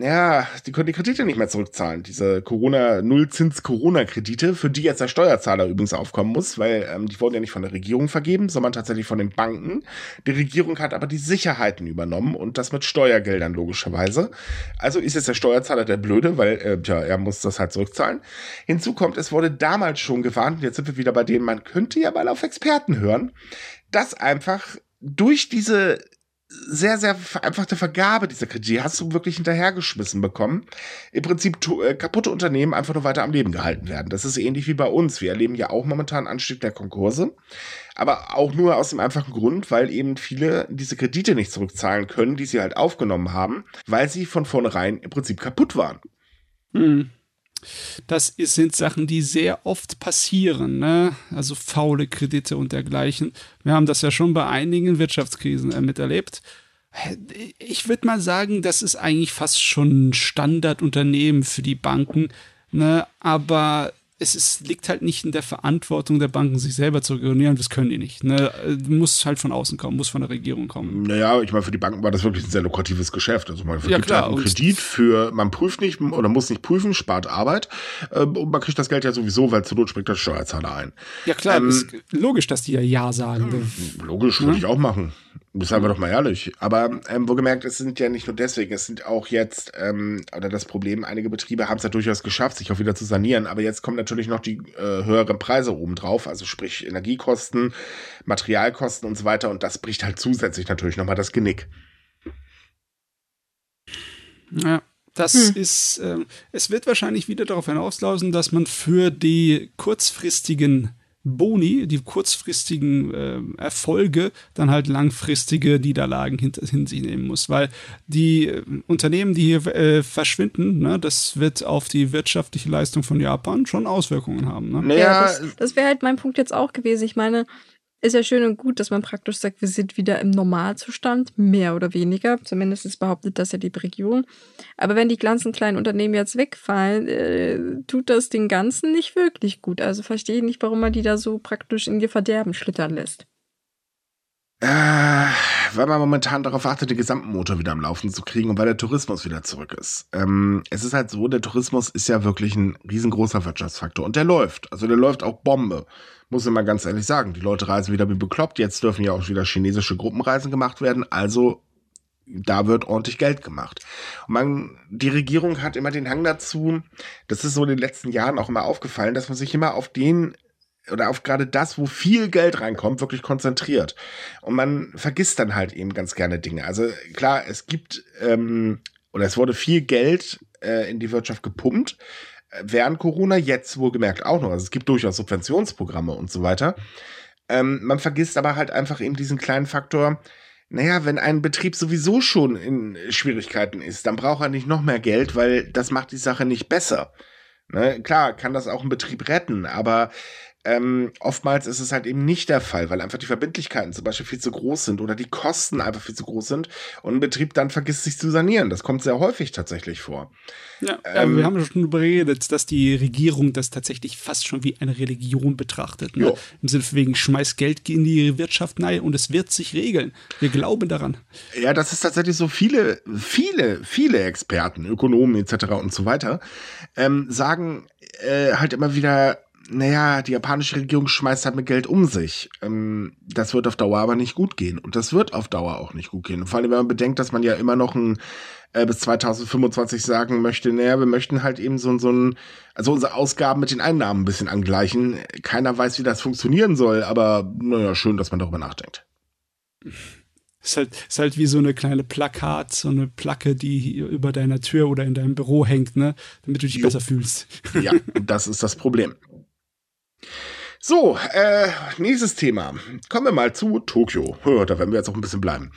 ja, die können die Kredite nicht mehr zurückzahlen. Diese Corona, Nullzins-Corona-Kredite, für die jetzt der Steuerzahler übrigens aufkommen muss, weil ähm, die wurden ja nicht von der Regierung vergeben, sondern tatsächlich von den Banken. Die Regierung hat aber die Sicherheiten übernommen und das mit Steuergeldern logischerweise. Also ist jetzt der Steuerzahler der Blöde, weil äh, ja, er muss das halt zurückzahlen. Hinzu kommt, es wurde damals schon gewarnt, und jetzt sind wir wieder bei denen, man könnte ja mal auf Experten hören, dass einfach durch diese sehr, sehr vereinfachte Vergabe dieser Kredite hast du wirklich hinterhergeschmissen bekommen. Im Prinzip äh, kaputte Unternehmen einfach nur weiter am Leben gehalten werden. Das ist ähnlich wie bei uns. Wir erleben ja auch momentan Anstieg der Konkurse. Aber auch nur aus dem einfachen Grund, weil eben viele diese Kredite nicht zurückzahlen können, die sie halt aufgenommen haben, weil sie von vornherein im Prinzip kaputt waren. Hm. Das sind Sachen, die sehr oft passieren, ne? also faule Kredite und dergleichen. Wir haben das ja schon bei einigen Wirtschaftskrisen äh, miterlebt. Ich würde mal sagen, das ist eigentlich fast schon ein Standardunternehmen für die Banken, ne? aber es ist, liegt halt nicht in der Verantwortung der Banken, sich selber zu regulieren. Das können die nicht. Ne? Muss halt von außen kommen, muss von der Regierung kommen. Naja, ich meine, für die Banken war das wirklich ein sehr lukratives Geschäft. Also man vergibt ja, halt einen Kredit für, man prüft nicht oder muss nicht prüfen, spart Arbeit äh, und man kriegt das Geld ja sowieso, weil zur Not springt der Steuerzahler ein. Ja klar, ähm, ist logisch, dass die ja Ja sagen. Logisch, würde ja? ich auch machen. Seien wir doch mal ehrlich. Aber ähm, wohlgemerkt, es sind ja nicht nur deswegen, es sind auch jetzt, ähm, oder das Problem, einige Betriebe haben es ja durchaus geschafft, sich auch wieder zu sanieren. Aber jetzt kommen natürlich noch die äh, höheren Preise obendrauf, also sprich Energiekosten, Materialkosten und so weiter. Und das bricht halt zusätzlich natürlich nochmal das Genick. Ja. Das hm. ist, äh, es wird wahrscheinlich wieder darauf hinauslaufen, dass man für die kurzfristigen Boni, die kurzfristigen äh, Erfolge, dann halt langfristige Niederlagen hinter, hin sich nehmen muss. Weil die äh, Unternehmen, die hier äh, verschwinden, ne, das wird auf die wirtschaftliche Leistung von Japan schon Auswirkungen haben. Ne? Naja, ja, das, das wäre halt mein Punkt jetzt auch gewesen. Ich meine, ist ja schön und gut, dass man praktisch sagt, wir sind wieder im Normalzustand, mehr oder weniger. Zumindest behauptet das ja die Regierung. Aber wenn die ganzen kleinen Unternehmen jetzt wegfallen, äh, tut das den Ganzen nicht wirklich gut. Also verstehe ich nicht, warum man die da so praktisch in ihr Verderben schlittern lässt. Äh, weil man momentan darauf wartet, den gesamten Motor wieder am Laufen zu kriegen und weil der Tourismus wieder zurück ist. Ähm, es ist halt so, der Tourismus ist ja wirklich ein riesengroßer Wirtschaftsfaktor und der läuft. Also der läuft auch Bombe. Muss ich mal ganz ehrlich sagen. Die Leute reisen wieder wie bekloppt. Jetzt dürfen ja auch wieder chinesische Gruppenreisen gemacht werden. Also da wird ordentlich Geld gemacht. Und man, die Regierung hat immer den Hang dazu, das ist so in den letzten Jahren auch immer aufgefallen, dass man sich immer auf den oder auf gerade das, wo viel Geld reinkommt, wirklich konzentriert. Und man vergisst dann halt eben ganz gerne Dinge. Also klar, es gibt ähm, oder es wurde viel Geld äh, in die Wirtschaft gepumpt während Corona, jetzt wohlgemerkt auch noch. Also es gibt durchaus Subventionsprogramme und so weiter. Ähm, man vergisst aber halt einfach eben diesen kleinen Faktor, naja, wenn ein Betrieb sowieso schon in Schwierigkeiten ist, dann braucht er nicht noch mehr Geld, weil das macht die Sache nicht besser. Ne? Klar, kann das auch einen Betrieb retten, aber ähm, oftmals ist es halt eben nicht der Fall, weil einfach die Verbindlichkeiten zum Beispiel viel zu groß sind oder die Kosten einfach viel zu groß sind und ein Betrieb dann vergisst sich zu sanieren. Das kommt sehr häufig tatsächlich vor. Ja, ähm, wir haben schon überredet, dass die Regierung das tatsächlich fast schon wie eine Religion betrachtet. Ne? Im Sinne von wegen, schmeiß Geld in die Wirtschaft nein und es wird sich regeln. Wir glauben daran. Ja, das ist tatsächlich so viele, viele, viele Experten, Ökonomen etc. und so weiter, ähm, sagen äh, halt immer wieder, naja, die japanische Regierung schmeißt halt mit Geld um sich. Ähm, das wird auf Dauer aber nicht gut gehen. Und das wird auf Dauer auch nicht gut gehen. Vor allem, wenn man bedenkt, dass man ja immer noch ein, äh, bis 2025 sagen möchte, naja, wir möchten halt eben so, so ein, also unsere Ausgaben mit den Einnahmen ein bisschen angleichen. Keiner weiß, wie das funktionieren soll, aber naja, schön, dass man darüber nachdenkt. Ist halt, ist halt wie so eine kleine Plakat, so eine Placke, die über deiner Tür oder in deinem Büro hängt, ne? Damit du dich jo. besser fühlst. Ja, das ist das Problem. So, äh, nächstes Thema. Kommen wir mal zu Tokio. Da werden wir jetzt auch ein bisschen bleiben.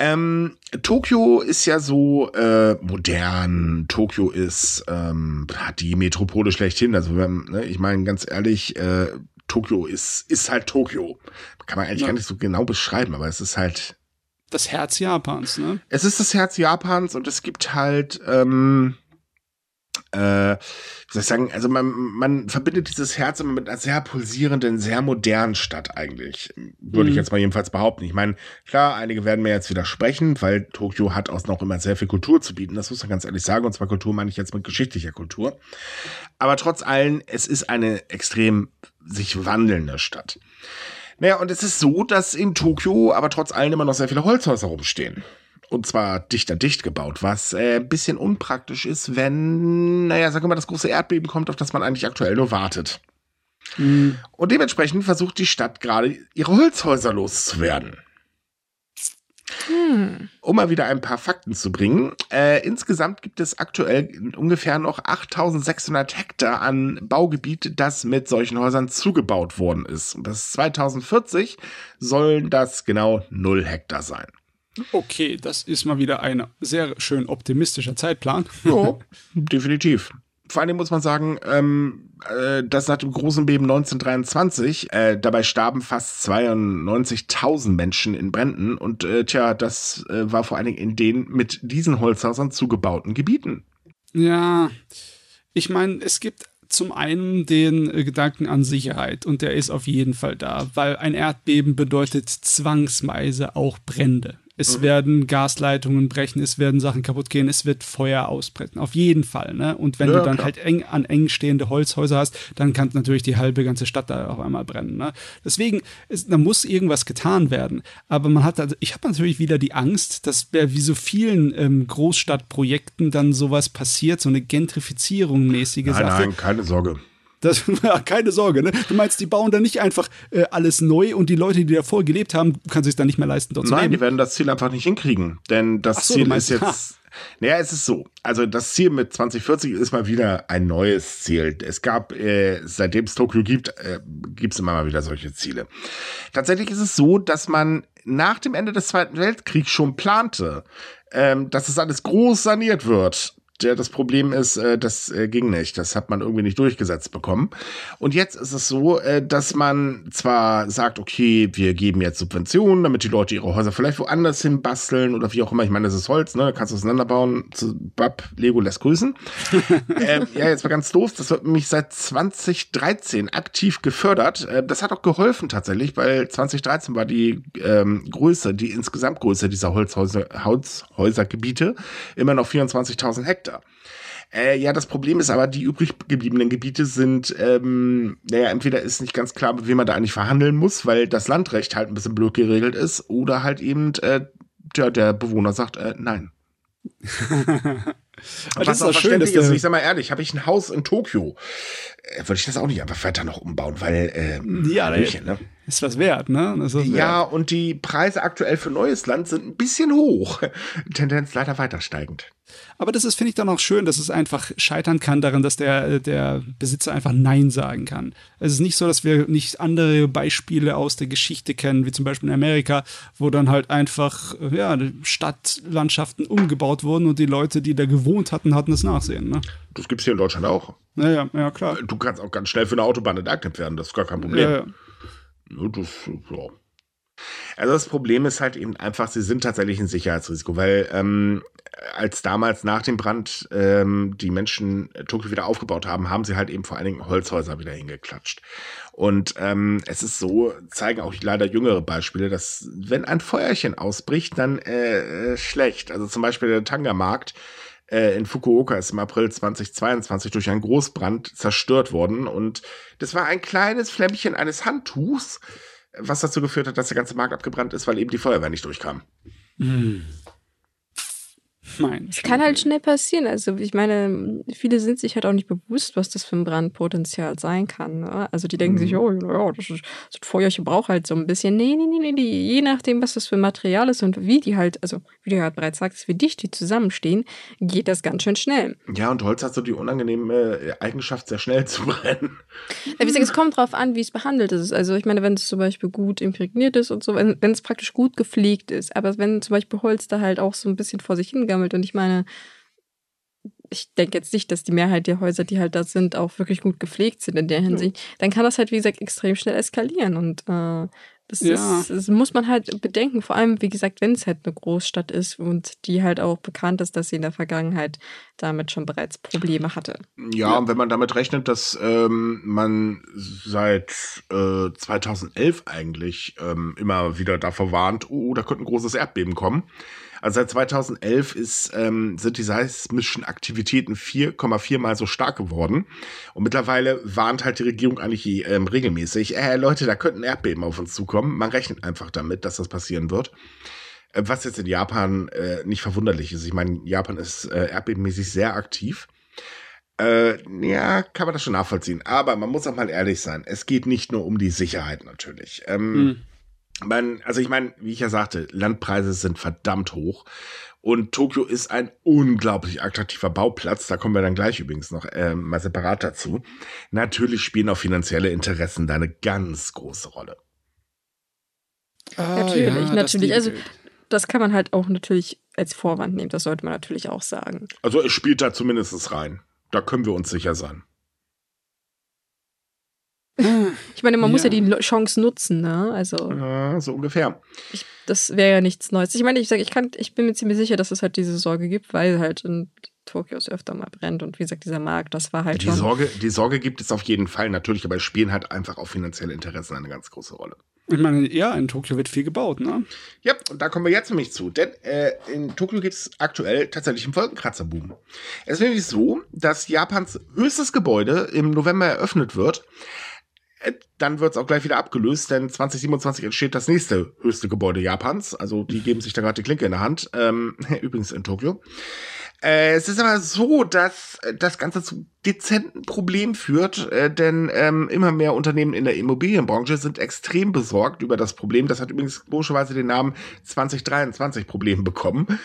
Ähm, Tokio ist ja so äh, modern. Tokio ist ähm, hat die Metropole schlechthin. Also wenn, ne, ich meine ganz ehrlich, äh, Tokio ist ist halt Tokio. Kann man eigentlich ja. gar nicht so genau beschreiben, aber es ist halt das Herz Japans, ne? Es ist das Herz Japans und es gibt halt ähm, äh, wie soll ich sagen, also man, man verbindet dieses Herz immer mit einer sehr pulsierenden, sehr modernen Stadt eigentlich. Würde mhm. ich jetzt mal jedenfalls behaupten. Ich meine, klar, einige werden mir jetzt widersprechen, weil Tokio hat auch noch immer sehr viel Kultur zu bieten. Das muss man ganz ehrlich sagen. Und zwar Kultur meine ich jetzt mit geschichtlicher Kultur. Aber trotz allem, es ist eine extrem sich wandelnde Stadt. Naja, und es ist so, dass in Tokio aber trotz allem immer noch sehr viele Holzhäuser rumstehen. Und zwar dichter dicht gebaut, was äh, ein bisschen unpraktisch ist, wenn, naja, sagen wir mal, das große Erdbeben kommt, auf das man eigentlich aktuell nur wartet. Mhm. Und dementsprechend versucht die Stadt gerade ihre Holzhäuser loszuwerden. Hm. Um mal wieder ein paar Fakten zu bringen. Äh, insgesamt gibt es aktuell ungefähr noch 8600 Hektar an Baugebiet, das mit solchen Häusern zugebaut worden ist. Und bis 2040 sollen das genau 0 Hektar sein. Okay, das ist mal wieder ein sehr schön optimistischer Zeitplan. Ja, definitiv. Vor allem muss man sagen, ähm, äh, dass nach dem großen Beben 1923, äh, dabei starben fast 92.000 Menschen in Bränden und äh, tja, das äh, war vor allen Dingen in den mit diesen Holzhäusern zugebauten Gebieten. Ja, ich meine, es gibt zum einen den äh, Gedanken an Sicherheit und der ist auf jeden Fall da, weil ein Erdbeben bedeutet zwangsweise auch Brände. Es mhm. werden Gasleitungen brechen, es werden Sachen kaputt gehen, es wird Feuer ausbrechen. Auf jeden Fall. Ne? Und wenn ja, du dann klar. halt eng an eng stehende Holzhäuser hast, dann kann natürlich die halbe ganze Stadt da auf einmal brennen. Ne? Deswegen, ist, da muss irgendwas getan werden. Aber man hat, also, ich habe natürlich wieder die Angst, dass wie so vielen ähm, Großstadtprojekten dann sowas passiert, so eine Gentrifizierung mäßige nein, Sache. Nein, keine Sorge. Das, ja, keine Sorge, ne? Du meinst, die bauen da nicht einfach äh, alles neu und die Leute, die davor gelebt haben, können sich dann nicht mehr leisten, dort Nein, zu leben. die werden das Ziel einfach nicht hinkriegen. Denn das so, Ziel ist jetzt. Ha. Naja, es ist so. Also das Ziel mit 2040 ist mal wieder ein neues Ziel. Es gab, äh, seitdem es Tokio gibt, äh, gibt es immer mal wieder solche Ziele. Tatsächlich ist es so, dass man nach dem Ende des Zweiten Weltkriegs schon plante, ähm, dass es alles groß saniert wird der, das Problem ist, äh, das äh, ging nicht. Das hat man irgendwie nicht durchgesetzt bekommen. Und jetzt ist es so, äh, dass man zwar sagt, okay, wir geben jetzt Subventionen, damit die Leute ihre Häuser vielleicht woanders hin basteln oder wie auch immer. Ich meine, das ist Holz, ne? Da kannst du auseinanderbauen. Zu Bab, Lego lässt grüßen. ähm, ja, jetzt war ganz doof. Das wird nämlich seit 2013 aktiv gefördert. Äh, das hat auch geholfen tatsächlich, weil 2013 war die ähm, Größe, die Insgesamtgröße dieser Holzhäuser, Holzhäusergebiete immer noch 24.000 Hektar. Äh, ja, das Problem ist aber, die übrig gebliebenen Gebiete sind, ähm, naja, entweder ist nicht ganz klar, mit wem man da eigentlich verhandeln muss, weil das Landrecht halt ein bisschen blöd geregelt ist, oder halt eben äh, der, der Bewohner sagt, äh, nein. Was das ist auch schön, dass ist, ich sag mal ehrlich, habe ich ein Haus in Tokio, äh, würde ich das auch nicht einfach weiter noch umbauen, weil äh, ja, Blöchen, ne? Ist was wert, ne? Was ja, und die Preise aktuell für neues Land sind ein bisschen hoch. Tendenz leider weiter steigend. Aber das ist, finde ich, dann auch schön, dass es einfach scheitern kann daran, dass der, der Besitzer einfach Nein sagen kann. Es ist nicht so, dass wir nicht andere Beispiele aus der Geschichte kennen, wie zum Beispiel in Amerika, wo dann halt einfach ja, Stadtlandschaften umgebaut wurden und die Leute, die da gewohnt hatten, hatten das Nachsehen. Ne? Das gibt es hier in Deutschland auch. Ja, ja, ja, klar. Du kannst auch ganz schnell für eine Autobahn enteignet werden, das ist gar kein Problem. Ja, ja. Das, ja. Also das Problem ist halt eben einfach, sie sind tatsächlich ein Sicherheitsrisiko, weil ähm, als damals nach dem Brand ähm, die Menschen Tokio wieder aufgebaut haben, haben sie halt eben vor allen Dingen Holzhäuser wieder hingeklatscht. Und ähm, es ist so, zeigen auch leider jüngere Beispiele, dass wenn ein Feuerchen ausbricht, dann äh, äh schlecht. Also zum Beispiel der Tanga-Markt äh, in Fukuoka ist im April 2022 durch einen Großbrand zerstört worden. Und das war ein kleines Flämmchen eines Handtuchs, was dazu geführt hat, dass der ganze Markt abgebrannt ist, weil eben die Feuerwehr nicht durchkam. Mhm. Mein es kann halt schnell passieren. Also ich meine, viele sind sich halt auch nicht bewusst, was das für ein Brandpotenzial sein kann. Ne? Also die denken mhm. sich, oh, ja, das, ist, das Feuerchen braucht halt so ein bisschen. Nee, nee, nee, nee, je nachdem, was das für ein Material ist und wie die halt, also wie du ja bereits sagst, wie dicht die zusammenstehen, geht das ganz schön schnell. Ja, und Holz hat so die unangenehme äh, Eigenschaft, sehr schnell zu brennen. Ja, wie gesagt, es kommt drauf an, wie es behandelt ist. Also ich meine, wenn es zum Beispiel gut imprägniert ist und so, wenn, wenn es praktisch gut gepflegt ist, aber wenn zum Beispiel Holz da halt auch so ein bisschen vor sich hingammelt, gesammelt. Und ich meine, ich denke jetzt nicht, dass die Mehrheit der Häuser, die halt da sind, auch wirklich gut gepflegt sind in der Hinsicht. Ja. Dann kann das halt, wie gesagt, extrem schnell eskalieren. Und äh, das, ja. ist, das muss man halt bedenken. Vor allem, wie gesagt, wenn es halt eine Großstadt ist und die halt auch bekannt ist, dass sie in der Vergangenheit damit schon bereits Probleme hatte. Ja, ja. und wenn man damit rechnet, dass ähm, man seit äh, 2011 eigentlich ähm, immer wieder davor warnt, oh, da könnte ein großes Erdbeben kommen also seit 2011 ist, ähm, sind die seismischen Aktivitäten 4,4 mal so stark geworden. Und mittlerweile warnt halt die Regierung eigentlich ähm, regelmäßig, äh, Leute, da könnten Erdbeben auf uns zukommen. Man rechnet einfach damit, dass das passieren wird. Äh, was jetzt in Japan äh, nicht verwunderlich ist. Ich meine, Japan ist äh, erdbebenmäßig sehr aktiv. Äh, ja, kann man das schon nachvollziehen. Aber man muss auch mal ehrlich sein. Es geht nicht nur um die Sicherheit natürlich. Ähm, mhm man, also ich meine, wie ich ja sagte, Landpreise sind verdammt hoch. Und Tokio ist ein unglaublich attraktiver Bauplatz. Da kommen wir dann gleich übrigens noch äh, mal separat dazu. Natürlich spielen auch finanzielle Interessen da eine ganz große Rolle. Ah, natürlich, ja, natürlich. Also das kann man halt auch natürlich als Vorwand nehmen. Das sollte man natürlich auch sagen. Also es spielt da zumindest rein. Da können wir uns sicher sein. Ich meine, man ja. muss ja die Chance nutzen, ne? Also. Ja, so ungefähr. Ich, das wäre ja nichts Neues. Ich meine, ich sage, ich kann, ich bin mir ziemlich sicher, dass es halt diese Sorge gibt, weil halt in Tokios öfter mal brennt. Und wie gesagt, dieser Markt, das war halt die schon. Sorge, die Sorge gibt es auf jeden Fall natürlich, aber es spielen halt einfach auch finanzielle Interessen eine ganz große Rolle. Ich meine, ja, in Tokio wird viel gebaut, ne? Ja, und da kommen wir jetzt nämlich zu. Denn äh, in Tokio gibt es aktuell tatsächlich einen Wolkenkratzerboom. Es ist nämlich so, dass Japans höchstes Gebäude im November eröffnet wird. Äh, dann wird es auch gleich wieder abgelöst, denn 2027 entsteht das nächste höchste Gebäude Japans. Also die geben sich da gerade die Klinke in der Hand. Ähm, übrigens in Tokio. Äh, es ist aber so, dass das Ganze zu dezenten Problemen führt, äh, denn ähm, immer mehr Unternehmen in der Immobilienbranche sind extrem besorgt über das Problem. Das hat übrigens komischerweise den Namen 2023 Problem bekommen.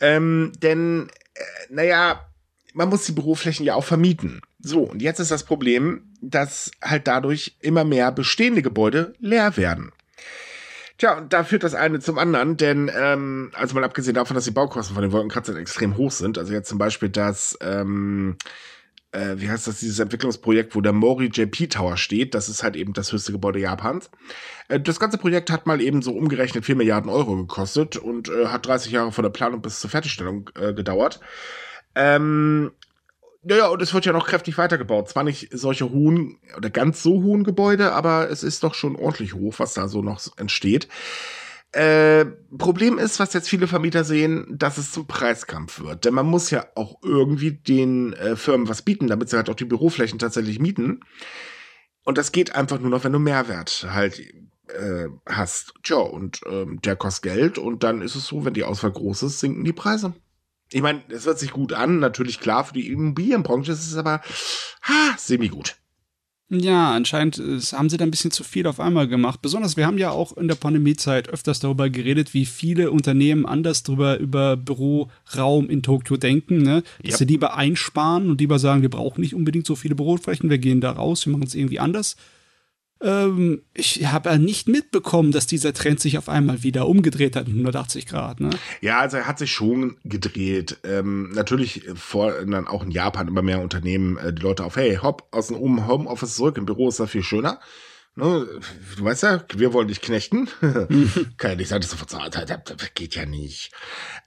Ähm, denn, äh, naja, man muss die Büroflächen ja auch vermieten. So, und jetzt ist das Problem, dass halt dadurch immer mehr bestehende Gebäude leer werden. Tja, und da führt das eine zum anderen, denn ähm, also mal abgesehen davon, dass die Baukosten von den Wolkenkratzern extrem hoch sind, also jetzt zum Beispiel das, ähm, äh, wie heißt das, dieses Entwicklungsprojekt, wo der Mori JP Tower steht, das ist halt eben das höchste Gebäude Japans. Äh, das ganze Projekt hat mal eben so umgerechnet 4 Milliarden Euro gekostet und äh, hat 30 Jahre von der Planung bis zur Fertigstellung äh, gedauert. Ähm, naja, und es wird ja noch kräftig weitergebaut. Zwar nicht solche hohen oder ganz so hohen Gebäude, aber es ist doch schon ordentlich hoch, was da so noch entsteht. Äh, Problem ist, was jetzt viele Vermieter sehen, dass es zum Preiskampf wird. Denn man muss ja auch irgendwie den äh, Firmen was bieten, damit sie halt auch die Büroflächen tatsächlich mieten. Und das geht einfach nur noch, wenn du Mehrwert halt äh, hast. Tja, und ähm, der kostet Geld und dann ist es so, wenn die Auswahl groß ist, sinken die Preise. Ich meine, es hört sich gut an, natürlich klar, für die Immobilienbranche ist es aber ha, semi-gut. Ja, anscheinend haben sie da ein bisschen zu viel auf einmal gemacht. Besonders, wir haben ja auch in der Pandemiezeit öfters darüber geredet, wie viele Unternehmen anders drüber über Büroraum in Tokio denken, ne? Dass yep. sie lieber einsparen und lieber sagen, wir brauchen nicht unbedingt so viele Büroflächen, wir gehen da raus, wir machen es irgendwie anders. Ähm, ich habe nicht mitbekommen, dass dieser Trend sich auf einmal wieder umgedreht hat, 180 Grad. Ne? Ja, also er hat sich schon gedreht. Ähm, natürlich vor dann auch in Japan immer mehr Unternehmen äh, die Leute auf, hey, hopp, aus dem Homeoffice zurück, im Büro ist das viel schöner. Ne, du weißt ja, wir wollen dich knechten. Kann ja nicht sein, dass du verzahlt hast. Das geht ja nicht.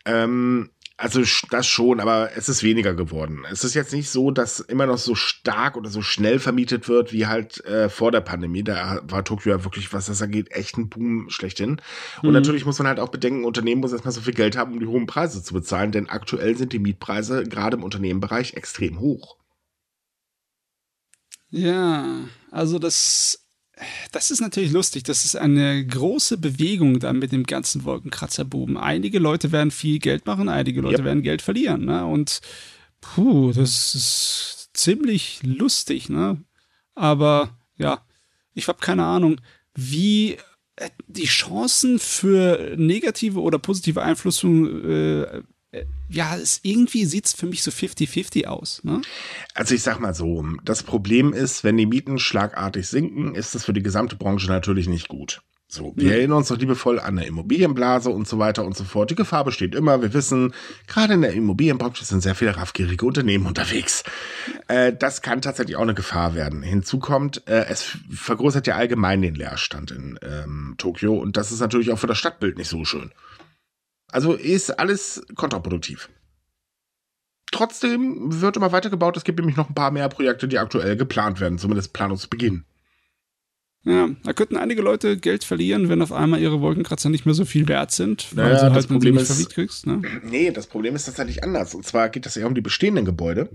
Ähm, also das schon, aber es ist weniger geworden. Es ist jetzt nicht so, dass immer noch so stark oder so schnell vermietet wird wie halt äh, vor der Pandemie. Da war Tokio ja wirklich, was das angeht, echt ein Boom schlechthin. Und mhm. natürlich muss man halt auch bedenken, Unternehmen muss erstmal so viel Geld haben, um die hohen Preise zu bezahlen, denn aktuell sind die Mietpreise gerade im Unternehmenbereich extrem hoch. Ja, also das das ist natürlich lustig. Das ist eine große Bewegung dann mit dem ganzen Wolkenkratzer-Boom. Einige Leute werden viel Geld machen, einige Leute yep. werden Geld verlieren. Ne? Und puh, das ist ziemlich lustig. Ne? Aber ja, ich habe keine Ahnung, wie äh, die Chancen für negative oder positive Einflussung äh, äh, ja, es irgendwie sieht es für mich so 50-50 aus. Ne? Also ich sag mal so, das Problem ist, wenn die Mieten schlagartig sinken, ist das für die gesamte Branche natürlich nicht gut. So, wir ja. erinnern uns doch liebevoll an eine Immobilienblase und so weiter und so fort. Die Gefahr besteht immer. Wir wissen, gerade in der Immobilienbranche sind sehr viele raffgierige Unternehmen unterwegs. Äh, das kann tatsächlich auch eine Gefahr werden. Hinzu kommt, äh, es vergrößert ja allgemein den Leerstand in ähm, Tokio und das ist natürlich auch für das Stadtbild nicht so schön. Also ist alles kontraproduktiv. Trotzdem wird immer weitergebaut. Es gibt nämlich noch ein paar mehr Projekte, die aktuell geplant werden, zumindest Planungsbeginn. Ja, da könnten einige Leute Geld verlieren, wenn auf einmal ihre Wolkenkratzer nicht mehr so viel wert sind, weil naja, du halt das Problem ist, kriegst. Ne? Nee, das Problem ist tatsächlich anders. Und zwar geht es ja um die bestehenden Gebäude.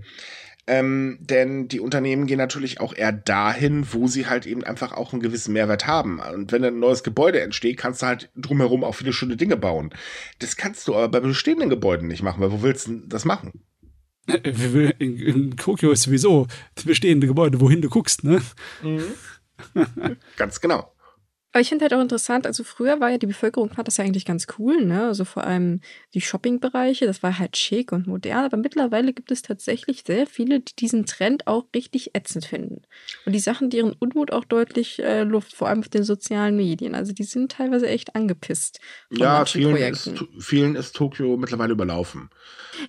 Ähm, denn die Unternehmen gehen natürlich auch eher dahin, wo sie halt eben einfach auch einen gewissen Mehrwert haben. Und wenn ein neues Gebäude entsteht, kannst du halt drumherum auch viele schöne Dinge bauen. Das kannst du aber bei bestehenden Gebäuden nicht machen, weil wo willst du das machen? In, in Tokio ist sowieso bestehende Gebäude, wohin du guckst, ne? Mhm. Ganz genau. Aber ich finde halt auch interessant, also früher war ja die Bevölkerung fand das ja eigentlich ganz cool, ne? Also vor allem die Shoppingbereiche, das war halt schick und modern, aber mittlerweile gibt es tatsächlich sehr viele, die diesen Trend auch richtig ätzend finden. Und die Sachen, deren Unmut auch deutlich äh, Luft, vor allem auf den sozialen Medien. Also die sind teilweise echt angepisst. ja, vielen ist, vielen ist Tokio mittlerweile überlaufen.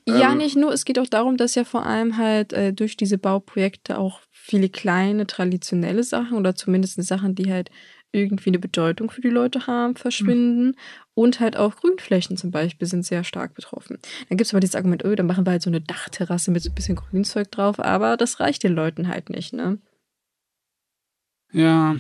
Ja, ähm, nicht nur, es geht auch darum, dass ja vor allem halt äh, durch diese Bauprojekte auch viele kleine traditionelle Sachen oder zumindest Sachen, die halt irgendwie eine Bedeutung für die Leute haben, verschwinden. Mhm. Und halt auch Grünflächen zum Beispiel sind sehr stark betroffen. Dann gibt es aber dieses Argument, oh, dann machen wir halt so eine Dachterrasse mit so ein bisschen Grünzeug drauf, aber das reicht den Leuten halt nicht, ne? Ja,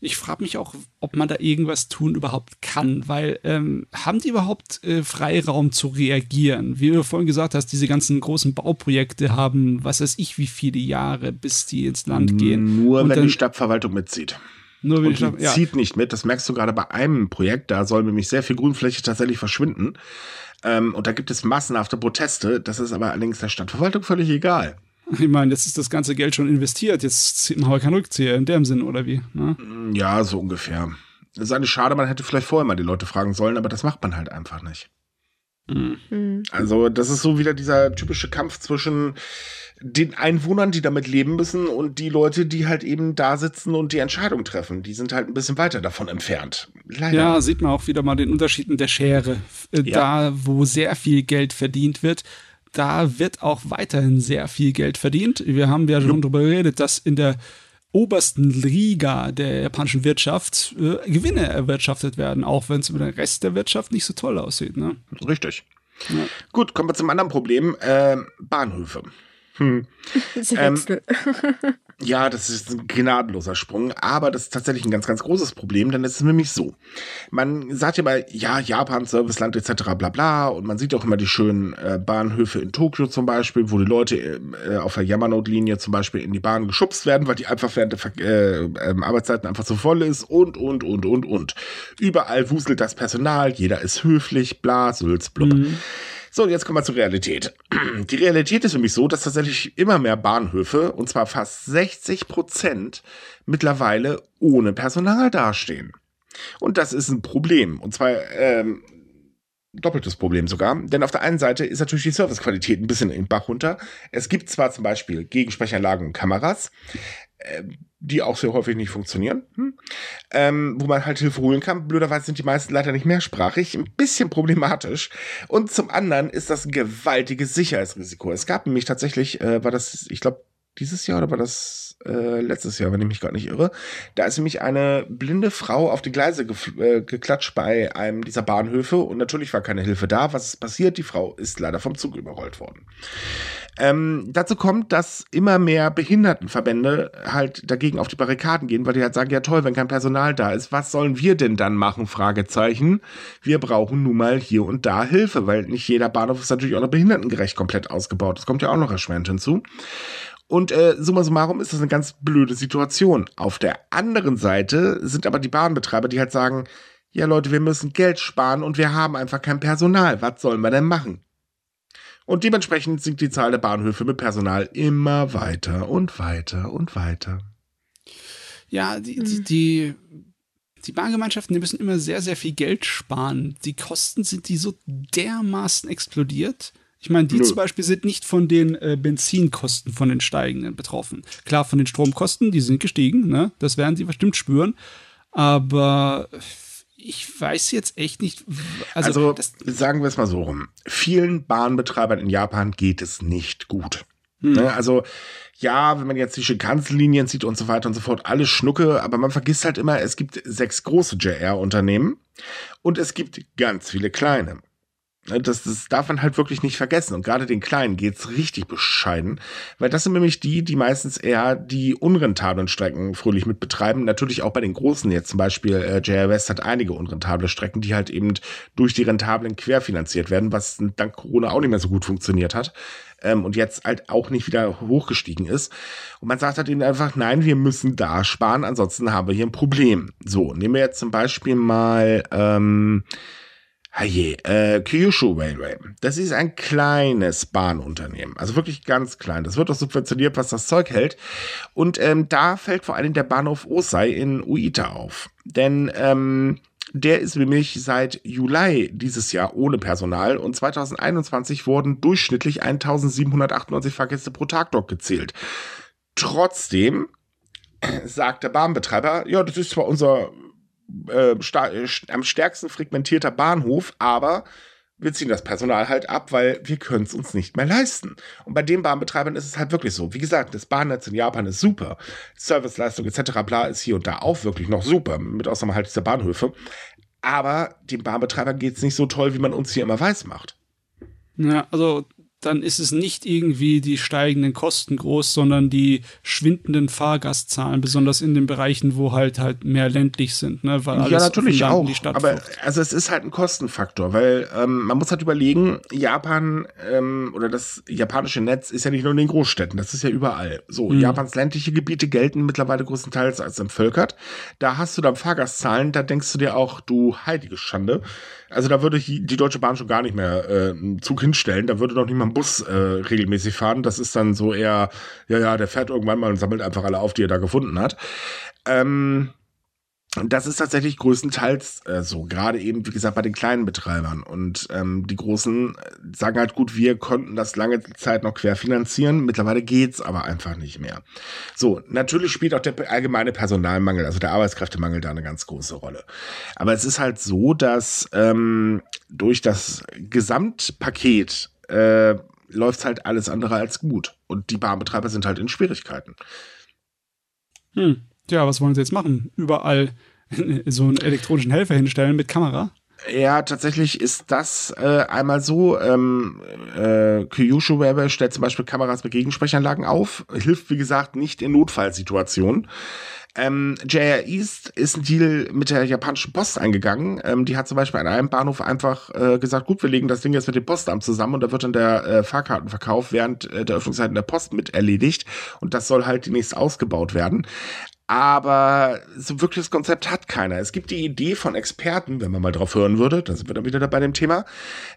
ich frage mich auch, ob man da irgendwas tun überhaupt kann, weil ähm, haben die überhaupt äh, Freiraum zu reagieren? Wie du vorhin gesagt hast, diese ganzen großen Bauprojekte haben, was weiß ich, wie viele Jahre, bis die ins Land gehen. Nur Und wenn dann, die Stadtverwaltung mitzieht. Nur und die ja. zieht nicht mit. Das merkst du gerade bei einem Projekt. Da soll nämlich sehr viel Grünfläche tatsächlich verschwinden. Ähm, und da gibt es massenhafte Proteste. Das ist aber allerdings der Stadtverwaltung völlig egal. Ich meine, jetzt ist das ganze Geld schon investiert, jetzt machen wir keinen Rückzieher in dem Sinn, oder wie? Ne? Ja, so ungefähr. Das ist eine Schade, man hätte vielleicht vorher mal die Leute fragen sollen, aber das macht man halt einfach nicht. Mhm. Also, das ist so wieder dieser typische Kampf zwischen den Einwohnern, die damit leben müssen, und die Leute, die halt eben da sitzen und die Entscheidung treffen. Die sind halt ein bisschen weiter davon entfernt. Leider. Ja, sieht man auch wieder mal den Unterschied in der Schere. Äh, ja. Da, wo sehr viel Geld verdient wird, da wird auch weiterhin sehr viel Geld verdient. Wir haben ja schon darüber geredet, dass in der obersten Liga der japanischen Wirtschaft äh, Gewinne erwirtschaftet werden, auch wenn es über den Rest der Wirtschaft nicht so toll aussieht. Ne? Richtig. Ja. Gut, kommen wir zum anderen Problem. Äh, Bahnhöfe. Hm. Ähm, ja, das ist ein gnadenloser Sprung, aber das ist tatsächlich ein ganz, ganz großes Problem, denn es ist nämlich so. Man sagt ja mal, ja, Japan, Serviceland etc. bla bla und man sieht auch immer die schönen äh, Bahnhöfe in Tokio zum Beispiel, wo die Leute äh, auf der Yamanote-Linie zum Beispiel in die Bahn geschubst werden, weil die einfach während der äh, ähm, Arbeitszeiten einfach so voll ist und, und, und, und, und. Überall wuselt das Personal, jeder ist höflich, bla, sülz, blub. Mhm. So, jetzt kommen wir zur Realität. Die Realität ist nämlich so, dass tatsächlich immer mehr Bahnhöfe, und zwar fast 60 Prozent, mittlerweile ohne Personal dastehen. Und das ist ein Problem. Und zwar ähm, doppeltes Problem sogar. Denn auf der einen Seite ist natürlich die Servicequalität ein bisschen in Bach runter. Es gibt zwar zum Beispiel Gegensprechanlagen und Kameras, die auch sehr häufig nicht funktionieren, hm? ähm, wo man halt Hilfe holen kann. Blöderweise sind die meisten leider nicht mehrsprachig, ein bisschen problematisch. Und zum anderen ist das ein gewaltiges Sicherheitsrisiko. Es gab nämlich tatsächlich, äh, war das, ich glaube, dieses Jahr oder war das äh, letztes Jahr, wenn ich mich gerade nicht irre. Da ist nämlich eine blinde Frau auf die Gleise äh, geklatscht bei einem dieser Bahnhöfe und natürlich war keine Hilfe da. Was ist passiert? Die Frau ist leider vom Zug überrollt worden. Ähm, dazu kommt, dass immer mehr Behindertenverbände halt dagegen auf die Barrikaden gehen, weil die halt sagen, ja toll, wenn kein Personal da ist, was sollen wir denn dann machen? Fragezeichen. Wir brauchen nun mal hier und da Hilfe, weil nicht jeder Bahnhof ist natürlich auch noch behindertengerecht komplett ausgebaut. Das kommt ja auch noch erschwerend hinzu. Und äh, summa summarum ist das eine ganz blöde Situation. Auf der anderen Seite sind aber die Bahnbetreiber, die halt sagen, ja Leute, wir müssen Geld sparen und wir haben einfach kein Personal. Was sollen wir denn machen? Und dementsprechend sinkt die Zahl der Bahnhöfe mit Personal immer weiter und weiter und weiter. Ja, die, die, die, die Bahngemeinschaften, die müssen immer sehr, sehr viel Geld sparen. Die Kosten sind die so dermaßen explodiert. Ich meine, die Nö. zum Beispiel sind nicht von den äh, Benzinkosten von den steigenden betroffen. Klar, von den Stromkosten, die sind gestiegen, ne? Das werden sie bestimmt spüren. Aber ich weiß jetzt echt nicht. Also, also sagen wir es mal so rum. Vielen Bahnbetreibern in Japan geht es nicht gut. Hm. Ne? Also, ja, wenn man jetzt die Shinkansen-Linien sieht und so weiter und so fort, alles Schnucke, aber man vergisst halt immer, es gibt sechs große JR-Unternehmen und es gibt ganz viele kleine. Ne, das, das darf man halt wirklich nicht vergessen. Und gerade den Kleinen geht's richtig bescheiden, weil das sind nämlich die, die meistens eher die unrentablen Strecken fröhlich mit betreiben. Natürlich auch bei den Großen jetzt zum Beispiel, äh, JR West hat einige unrentable Strecken, die halt eben durch die rentablen querfinanziert werden, was dank Corona auch nicht mehr so gut funktioniert hat. Ähm, und jetzt halt auch nicht wieder hochgestiegen ist. Und man sagt halt ihnen einfach, nein, wir müssen da sparen, ansonsten haben wir hier ein Problem. So, nehmen wir jetzt zum Beispiel mal ähm, Haje, äh, Kyushu Railway. Das ist ein kleines Bahnunternehmen. Also wirklich ganz klein. Das wird auch subventioniert, was das Zeug hält. Und ähm, da fällt vor allem der Bahnhof Osai in Uita auf. Denn ähm, der ist nämlich seit Juli dieses Jahr ohne Personal und 2021 wurden durchschnittlich 1798 Fahrgäste pro Tag dort gezählt. Trotzdem sagt der Bahnbetreiber, ja, das ist zwar unser äh, am stärksten frequentierter Bahnhof, aber wir ziehen das Personal halt ab, weil wir können es uns nicht mehr leisten. Und bei den Bahnbetreibern ist es halt wirklich so. Wie gesagt, das Bahnnetz in Japan ist super. Serviceleistung etc. bla ist hier und da auch wirklich noch super, mit Ausnahme halt dieser Bahnhöfe. Aber den Bahnbetreibern geht es nicht so toll, wie man uns hier immer weiß macht. Ja, also dann ist es nicht irgendwie die steigenden Kosten groß, sondern die schwindenden Fahrgastzahlen, besonders in den Bereichen, wo halt halt mehr ländlich sind, ne? Weil alles ja, natürlich auch. aber also es ist halt ein Kostenfaktor, weil ähm, man muss halt überlegen, Japan ähm, oder das japanische Netz ist ja nicht nur in den Großstädten, das ist ja überall. So, mhm. Japans ländliche Gebiete gelten mittlerweile größtenteils als entvölkert. Da hast du dann Fahrgastzahlen, da denkst du dir auch, du heilige Schande. Also da würde die Deutsche Bahn schon gar nicht mehr äh, einen Zug hinstellen. Da würde doch ein Bus äh, regelmäßig fahren. Das ist dann so eher, ja, ja, der fährt irgendwann mal und sammelt einfach alle auf, die er da gefunden hat. Ähm, das ist tatsächlich größtenteils äh, so, gerade eben, wie gesagt, bei den kleinen Betreibern. Und ähm, die Großen äh, sagen halt, gut, wir konnten das lange Zeit noch querfinanzieren, mittlerweile geht's aber einfach nicht mehr. So, natürlich spielt auch der allgemeine Personalmangel, also der Arbeitskräftemangel da eine ganz große Rolle. Aber es ist halt so, dass ähm, durch das Gesamtpaket äh, läuft halt alles andere als gut. Und die Bahnbetreiber sind halt in Schwierigkeiten. Hm. Ja, was wollen sie jetzt machen? Überall so einen elektronischen Helfer hinstellen mit Kamera? Ja, tatsächlich ist das äh, einmal so. Ähm, äh, Kyushu Web stellt zum Beispiel Kameras mit Gegensprechanlagen auf, hilft wie gesagt nicht in Notfallsituationen. Ähm, JR East ist ein Deal mit der japanischen Post eingegangen. Ähm, die hat zum Beispiel an einem Bahnhof einfach äh, gesagt, gut, wir legen das Ding jetzt mit dem Postamt zusammen und da wird dann der äh, Fahrkartenverkauf während äh, der Öffnungszeiten der Post mit erledigt und das soll halt demnächst ausgebaut werden. Aber so wirkliches Konzept hat keiner. Es gibt die Idee von Experten, wenn man mal drauf hören würde, da sind wir dann wieder bei dem Thema,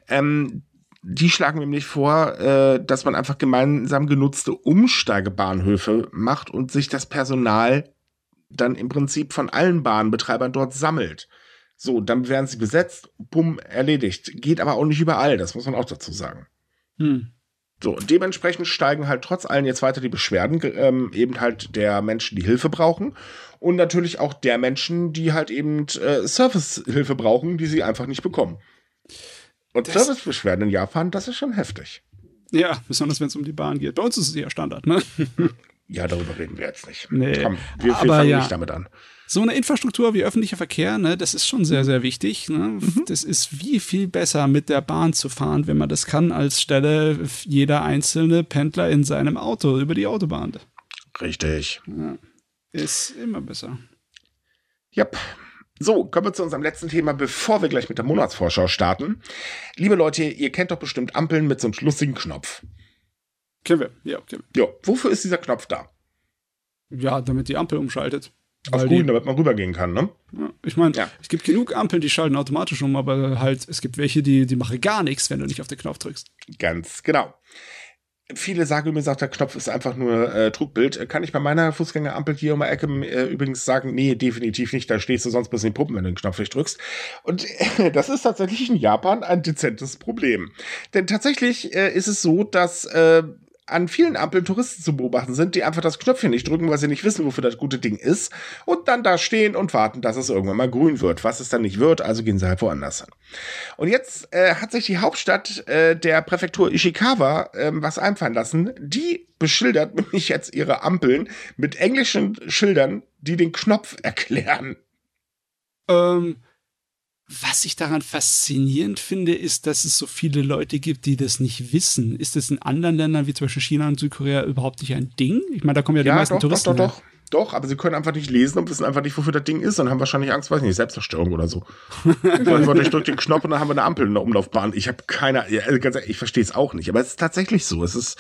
ähm, die schlagen nämlich vor, äh, dass man einfach gemeinsam genutzte Umsteigebahnhöfe macht und sich das Personal dann im Prinzip von allen Bahnbetreibern dort sammelt. So, dann werden sie besetzt, bumm, erledigt. Geht aber auch nicht überall, das muss man auch dazu sagen. Hm. So, und dementsprechend steigen halt trotz allem jetzt weiter die Beschwerden, ähm, eben halt der Menschen, die Hilfe brauchen. Und natürlich auch der Menschen, die halt eben äh, Servicehilfe brauchen, die sie einfach nicht bekommen. Und Servicebeschwerden in Japan, das ist schon heftig. Ja, besonders wenn es um die Bahn geht. Bei uns ist es ja Standard, ne? ja, darüber reden wir jetzt nicht. Nee, Komm, wir, wir fangen ja. nicht damit an so eine Infrastruktur wie öffentlicher Verkehr, ne, das ist schon sehr, sehr wichtig. Ne? Mhm. Das ist wie viel besser mit der Bahn zu fahren, wenn man das kann, als stelle jeder einzelne Pendler in seinem Auto über die Autobahn. Richtig. Ja. Ist immer besser. Yep. So, kommen wir zu unserem letzten Thema, bevor wir gleich mit der Monatsvorschau starten. Liebe Leute, ihr kennt doch bestimmt Ampeln mit so einem lustigen Knopf. Kennen wir, ja, kennen wir. Ja, wofür ist dieser Knopf da? Ja, damit die Ampel umschaltet. Auf grün, damit man rübergehen kann, ne? Ja, ich meine, ja. es gibt genug Ampeln, die schalten automatisch um, aber halt, es gibt welche, die, die machen gar nichts, wenn du nicht auf den Knopf drückst. Ganz genau. Viele sagen mir, sagt der Knopf ist einfach nur äh, Trugbild. Kann ich bei meiner Fußgängerampel hier um die Ecke äh, übrigens sagen, nee, definitiv nicht. Da stehst du sonst bis in die Puppen, wenn du den Knopf nicht drückst. Und äh, das ist tatsächlich in Japan ein dezentes Problem. Denn tatsächlich äh, ist es so, dass äh, an vielen Ampeln Touristen zu beobachten sind, die einfach das Knöpfchen nicht drücken, weil sie nicht wissen, wofür das gute Ding ist und dann da stehen und warten, dass es irgendwann mal grün wird. Was es dann nicht wird, also gehen sie halt woanders hin. Und jetzt äh, hat sich die Hauptstadt äh, der Präfektur Ishikawa äh, was einfallen lassen. Die beschildert nämlich jetzt ihre Ampeln mit englischen Schildern, die den Knopf erklären. Ähm, was ich daran faszinierend finde, ist, dass es so viele Leute gibt, die das nicht wissen. Ist das in anderen Ländern wie zum Beispiel China und Südkorea überhaupt nicht ein Ding? Ich meine, da kommen ja die ja, meisten doch, Touristen. Doch, doch, doch. Doch, aber sie können einfach nicht lesen und wissen einfach nicht, wofür das Ding ist und haben wahrscheinlich Angst, weiß nicht, Selbstzerstörung oder so. ich drücke den Knopf und dann haben wir eine Ampel in der Umlaufbahn. Ich habe keine, also ganz ehrlich, ich verstehe es auch nicht, aber es ist tatsächlich so. Es ist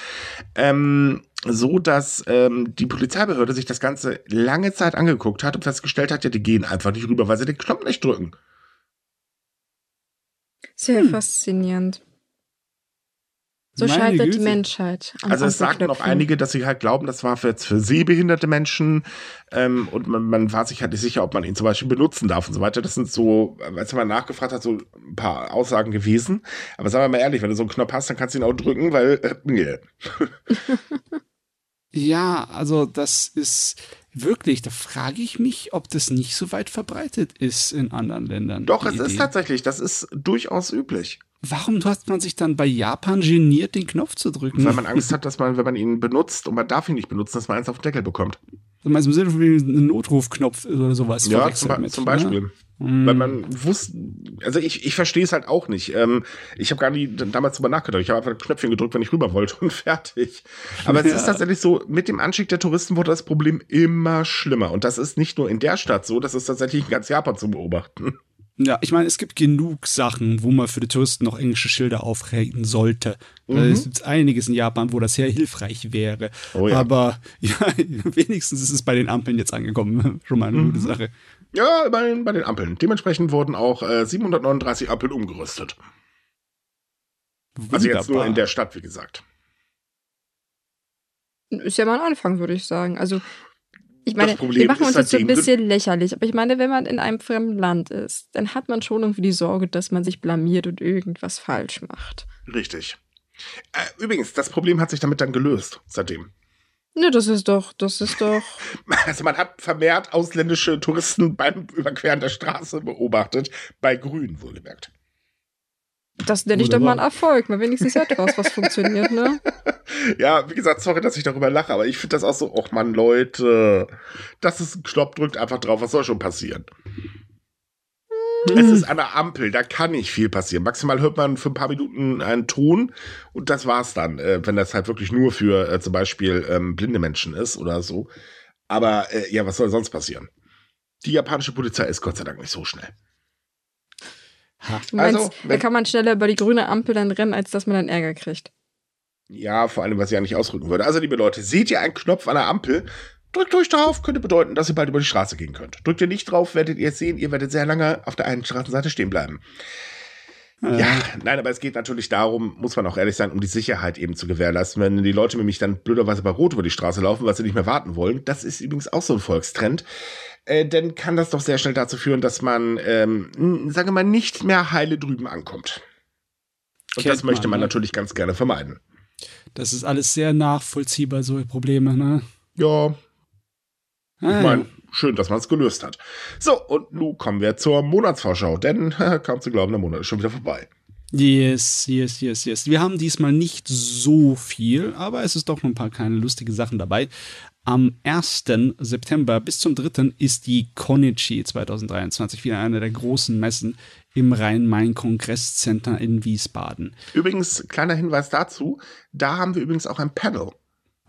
ähm, so, dass ähm, die Polizeibehörde sich das Ganze lange Zeit angeguckt hat und festgestellt hat, ja, die gehen einfach nicht rüber, weil sie den Knopf nicht drücken. Sehr hm. faszinierend. So Meine scheitert Güte. die Menschheit. also es sagten noch einige, dass sie halt glauben, das war für, jetzt für sehbehinderte Menschen ähm, und man, man war sich halt nicht sicher, ob man ihn zum Beispiel benutzen darf und so weiter. Das sind so, als man nachgefragt hat, so ein paar Aussagen gewesen. Aber sagen wir mal ehrlich, wenn du so einen Knopf hast, dann kannst du ihn auch drücken, weil äh, nee. ja, also das ist wirklich, da frage ich mich, ob das nicht so weit verbreitet ist in anderen Ländern. Doch, es Idee. ist tatsächlich, das ist durchaus üblich. Warum hat man sich dann bei Japan geniert, den Knopf zu drücken? Weil man Angst hat, dass man, wenn man ihn benutzt und man darf ihn nicht benutzen, dass man eins auf den Deckel bekommt. Du meinst im Sinne von einem Notrufknopf oder sowas? Ja, zum, zum, Beispiel. Ne? Weil man wusste, also ich, ich verstehe es halt auch nicht. Ähm, ich habe gar nie damals drüber nachgedacht. Ich habe einfach ein Knöpfchen gedrückt, wenn ich rüber wollte und fertig. Aber es ja. ist tatsächlich so, mit dem Anstieg der Touristen wurde das Problem immer schlimmer. Und das ist nicht nur in der Stadt so, das ist tatsächlich in ganz Japan zu beobachten. Ja, ich meine, es gibt genug Sachen, wo man für die Touristen noch englische Schilder aufregen sollte. Mhm. Es gibt einiges in Japan, wo das sehr hilfreich wäre. Oh ja. Aber ja, wenigstens ist es bei den Ampeln jetzt angekommen. Schon mal eine mhm. gute Sache. Ja, bei, bei den Ampeln. Dementsprechend wurden auch äh, 739 Ampeln umgerüstet. Wunderbar. Also jetzt nur in der Stadt, wie gesagt. Ist ja mal ein Anfang, würde ich sagen. Also ich meine, wir machen uns jetzt so ein bisschen lächerlich, aber ich meine, wenn man in einem fremden Land ist, dann hat man schon irgendwie die Sorge, dass man sich blamiert und irgendwas falsch macht. Richtig. Äh, übrigens, das Problem hat sich damit dann gelöst, seitdem. Ne, das ist doch, das ist doch. Also man hat vermehrt ausländische Touristen beim Überqueren der Straße beobachtet, bei Grün wohlgemerkt. Das nenne ich doch mal einen Erfolg. Mal wenigstens etwas, was funktioniert, ne? Ja, wie gesagt, sorry, dass ich darüber lache, aber ich finde das auch so, ach man, Leute, das ist ein Knopf, drückt einfach drauf, was soll schon passieren? Es ist eine Ampel, da kann nicht viel passieren. Maximal hört man für ein paar Minuten einen Ton und das war's dann, äh, wenn das halt wirklich nur für äh, zum Beispiel ähm, blinde Menschen ist oder so. Aber äh, ja, was soll sonst passieren? Die japanische Polizei ist Gott sei Dank nicht so schnell. Du meinst, also, da kann man schneller über die grüne Ampel dann rennen, als dass man dann Ärger kriegt. Ja, vor allem, was ich ja nicht ausrücken würde. Also, liebe Leute, seht ihr einen Knopf an der Ampel? Drückt euch drauf, könnte bedeuten, dass ihr bald über die Straße gehen könnt. Drückt ihr nicht drauf, werdet ihr es sehen, ihr werdet sehr lange auf der einen Straßenseite stehen bleiben. Ja, nein, aber es geht natürlich darum, muss man auch ehrlich sein, um die Sicherheit eben zu gewährleisten. Wenn die Leute nämlich dann blöderweise bei Rot über die Straße laufen, weil sie nicht mehr warten wollen, das ist übrigens auch so ein Volkstrend, äh, dann kann das doch sehr schnell dazu führen, dass man, ähm, sagen wir mal, nicht mehr heile drüben ankommt. Und Kennt das möchte man, man ne? natürlich ganz gerne vermeiden. Das ist alles sehr nachvollziehbar, so Probleme, ne? Ja. Ich meine, schön, dass man es gelöst hat. So, und nun kommen wir zur Monatsvorschau, denn kaum zu glauben, der Monat ist schon wieder vorbei. Yes, yes, yes, yes. Wir haben diesmal nicht so viel, aber es ist doch noch ein paar kleine lustige Sachen dabei. Am 1. September bis zum 3. ist die Konichi 2023 wieder eine der großen Messen im Rhein-Main-Kongresscenter in Wiesbaden. Übrigens, kleiner Hinweis dazu, da haben wir übrigens auch ein Panel.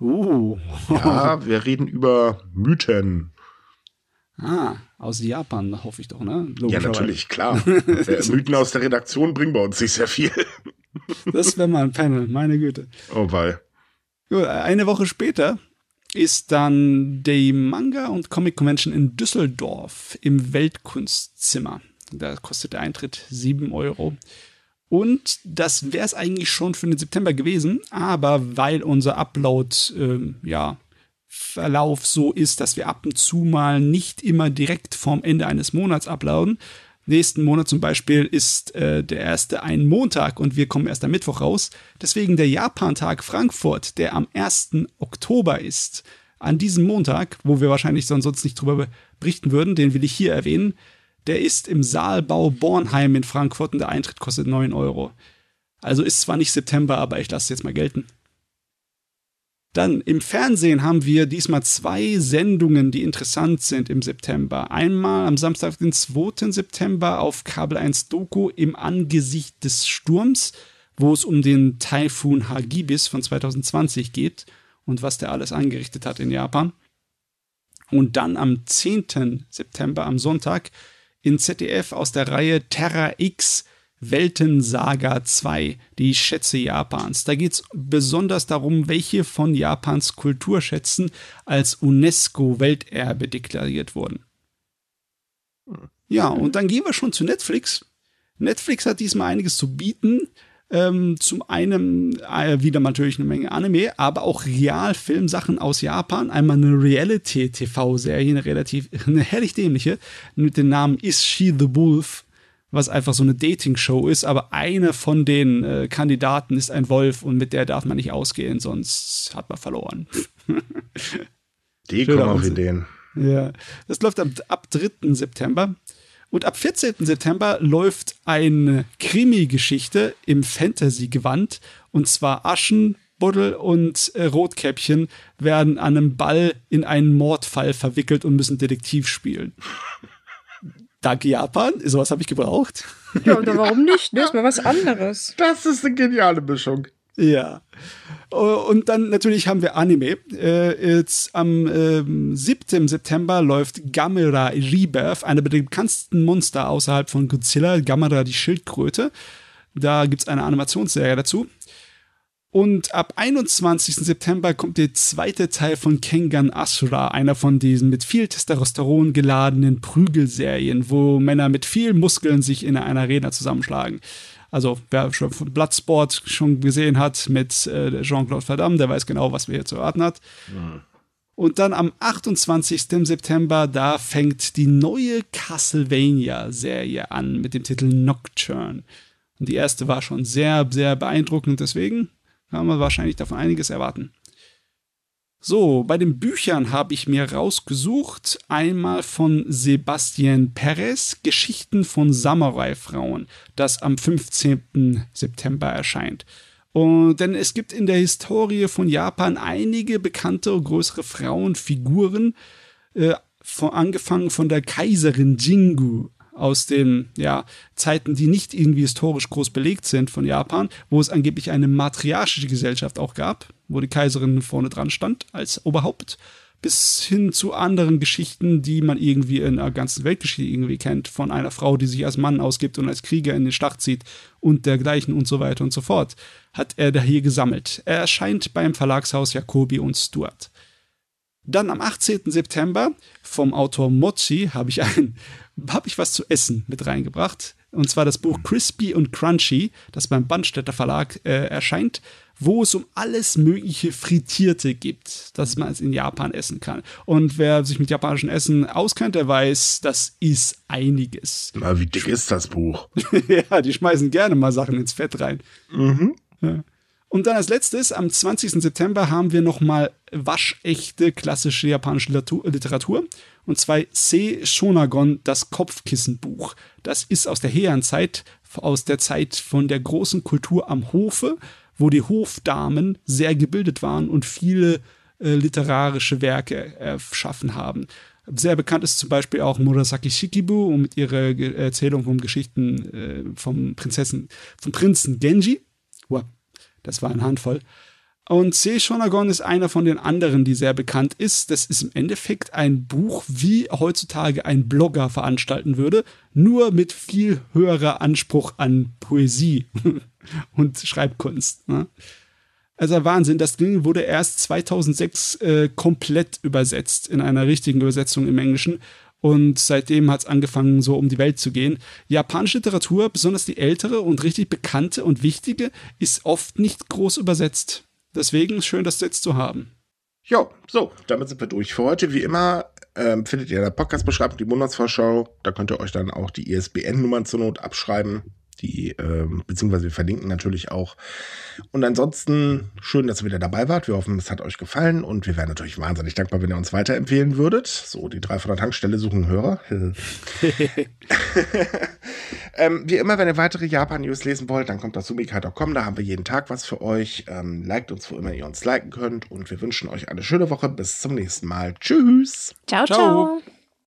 Uh. Ja, wir reden über Mythen. Ah, aus Japan, hoffe ich doch, ne? Ja, natürlich, klar. Mythen aus der Redaktion bringen bei uns nicht sehr viel. das wäre mal ein Panel, meine Güte. Oh, weil. Eine Woche später ist dann die Manga- und Comic-Convention in Düsseldorf im Weltkunstzimmer. Da kostet der Eintritt 7 Euro. Und das wäre es eigentlich schon für den September gewesen, aber weil unser Upload, äh, ja, Verlauf so ist, dass wir ab und zu mal nicht immer direkt vorm Ende eines Monats uploaden. Nächsten Monat zum Beispiel ist äh, der erste ein Montag und wir kommen erst am Mittwoch raus. Deswegen der Japantag Frankfurt, der am 1. Oktober ist, an diesem Montag, wo wir wahrscheinlich sonst nicht drüber berichten würden, den will ich hier erwähnen, der ist im Saalbau Bornheim in Frankfurt und der Eintritt kostet 9 Euro. Also ist zwar nicht September, aber ich lasse es jetzt mal gelten. Dann im Fernsehen haben wir diesmal zwei Sendungen, die interessant sind im September. Einmal am Samstag, den 2. September auf Kabel 1 Doku im Angesicht des Sturms, wo es um den Taifun Hagibis von 2020 geht und was der alles angerichtet hat in Japan. Und dann am 10. September, am Sonntag, in ZDF aus der Reihe Terra X Weltensaga 2, die Schätze Japans. Da geht es besonders darum, welche von Japans Kulturschätzen als UNESCO-Welterbe deklariert wurden. Ja, und dann gehen wir schon zu Netflix. Netflix hat diesmal einiges zu bieten. Ähm, zum einen äh, wieder natürlich eine Menge Anime, aber auch Realfilmsachen aus Japan. Einmal eine Reality-TV-Serie, eine relativ, eine herrlich dämliche, mit dem Namen Is She the Wolf? was einfach so eine Dating-Show ist, aber einer von den äh, Kandidaten ist ein Wolf und mit der darf man nicht ausgehen, sonst hat man verloren. Die kommen auf Ideen. Ja, das läuft ab, ab 3. September. Und ab 14. September läuft eine Krimi-Geschichte im Fantasy-Gewand. Und zwar Aschenbuddel und äh, Rotkäppchen werden an einem Ball in einen Mordfall verwickelt und müssen Detektiv spielen. Danke, Japan. Sowas habe ich gebraucht. Ja, oder warum nicht? Das ist mal was anderes. Das ist eine geniale Mischung. Ja. Und dann natürlich haben wir Anime. Äh, jetzt am äh, 7. September läuft Gamera Rebirth, einer der bekanntesten Monster außerhalb von Godzilla, Gamera die Schildkröte. Da gibt es eine Animationsserie dazu. Und ab 21. September kommt der zweite Teil von Kengan Asura, einer von diesen mit viel Testosteron geladenen Prügelserien, wo Männer mit viel Muskeln sich in einer Arena zusammenschlagen. Also, wer schon von Bloodsport schon gesehen hat mit äh, Jean-Claude Van Damme, der weiß genau, was wir hier zu erwarten hat. Mhm. Und dann am 28. September, da fängt die neue Castlevania-Serie an mit dem Titel Nocturne. Und die erste war schon sehr, sehr beeindruckend, deswegen kann man wahrscheinlich davon einiges erwarten. So, bei den Büchern habe ich mir rausgesucht, einmal von Sebastian Perez, Geschichten von Samurai-Frauen, das am 15. September erscheint. Und, denn es gibt in der Historie von Japan einige bekannte größere Frauenfiguren, äh, von, angefangen von der Kaiserin Jingu aus den ja, Zeiten, die nicht irgendwie historisch groß belegt sind von Japan, wo es angeblich eine matriarchische Gesellschaft auch gab, wo die Kaiserin vorne dran stand als Oberhaupt, bis hin zu anderen Geschichten, die man irgendwie in der ganzen Weltgeschichte irgendwie kennt, von einer Frau, die sich als Mann ausgibt und als Krieger in den Schlacht zieht und dergleichen und so weiter und so fort, hat er da hier gesammelt. Er erscheint beim Verlagshaus Jacobi und Stuart. Dann am 18. September vom Autor Mochi habe ich ein habe ich was zu essen mit reingebracht. Und zwar das Buch Crispy und Crunchy, das beim Bandstätter Verlag äh, erscheint, wo es um alles mögliche Frittierte gibt, das man in Japan essen kann. Und wer sich mit japanischem Essen auskennt, der weiß, das ist einiges. Na, wie dick ist das Buch? ja, die schmeißen gerne mal Sachen ins Fett rein. Mhm. Ja. Und dann als letztes, am 20. September haben wir nochmal waschechte klassische japanische Literatur. Und zwar Se Shonagon, das Kopfkissenbuch. Das ist aus der Heian-Zeit, aus der Zeit von der großen Kultur am Hofe, wo die Hofdamen sehr gebildet waren und viele äh, literarische Werke erschaffen haben. Sehr bekannt ist zum Beispiel auch Murasaki Shikibu mit ihrer Erzählung von Geschichten äh, vom Prinzessin, vom Prinzen Genji. Wow das war eine Handvoll. Und Seishonagon ist einer von den anderen, die sehr bekannt ist. Das ist im Endeffekt ein Buch, wie heutzutage ein Blogger veranstalten würde, nur mit viel höherer Anspruch an Poesie und Schreibkunst. Ne? Also Wahnsinn, das Ding wurde erst 2006 äh, komplett übersetzt in einer richtigen Übersetzung im Englischen und seitdem hat es angefangen, so um die Welt zu gehen. Japanische Literatur, besonders die ältere und richtig bekannte und wichtige, ist oft nicht groß übersetzt. Deswegen schön, das jetzt zu haben. Jo, so, damit sind wir durch für heute. Wie immer ähm, findet ihr in der Podcast-Beschreibung die Monatsvorschau. Da könnt ihr euch dann auch die ISBN-Nummern zur Not abschreiben die, äh, beziehungsweise wir verlinken natürlich auch. Und ansonsten schön, dass ihr wieder dabei wart. Wir hoffen, es hat euch gefallen und wir wären natürlich wahnsinnig dankbar, wenn ihr uns weiterempfehlen würdet. So, die drei von der Tankstelle suchen Hörer. ähm, wie immer, wenn ihr weitere Japan-News lesen wollt, dann kommt auf sumika.com. Da haben wir jeden Tag was für euch. Ähm, liked uns, wo immer ihr uns liken könnt. Und wir wünschen euch eine schöne Woche. Bis zum nächsten Mal. Tschüss. ciao. ciao. ciao.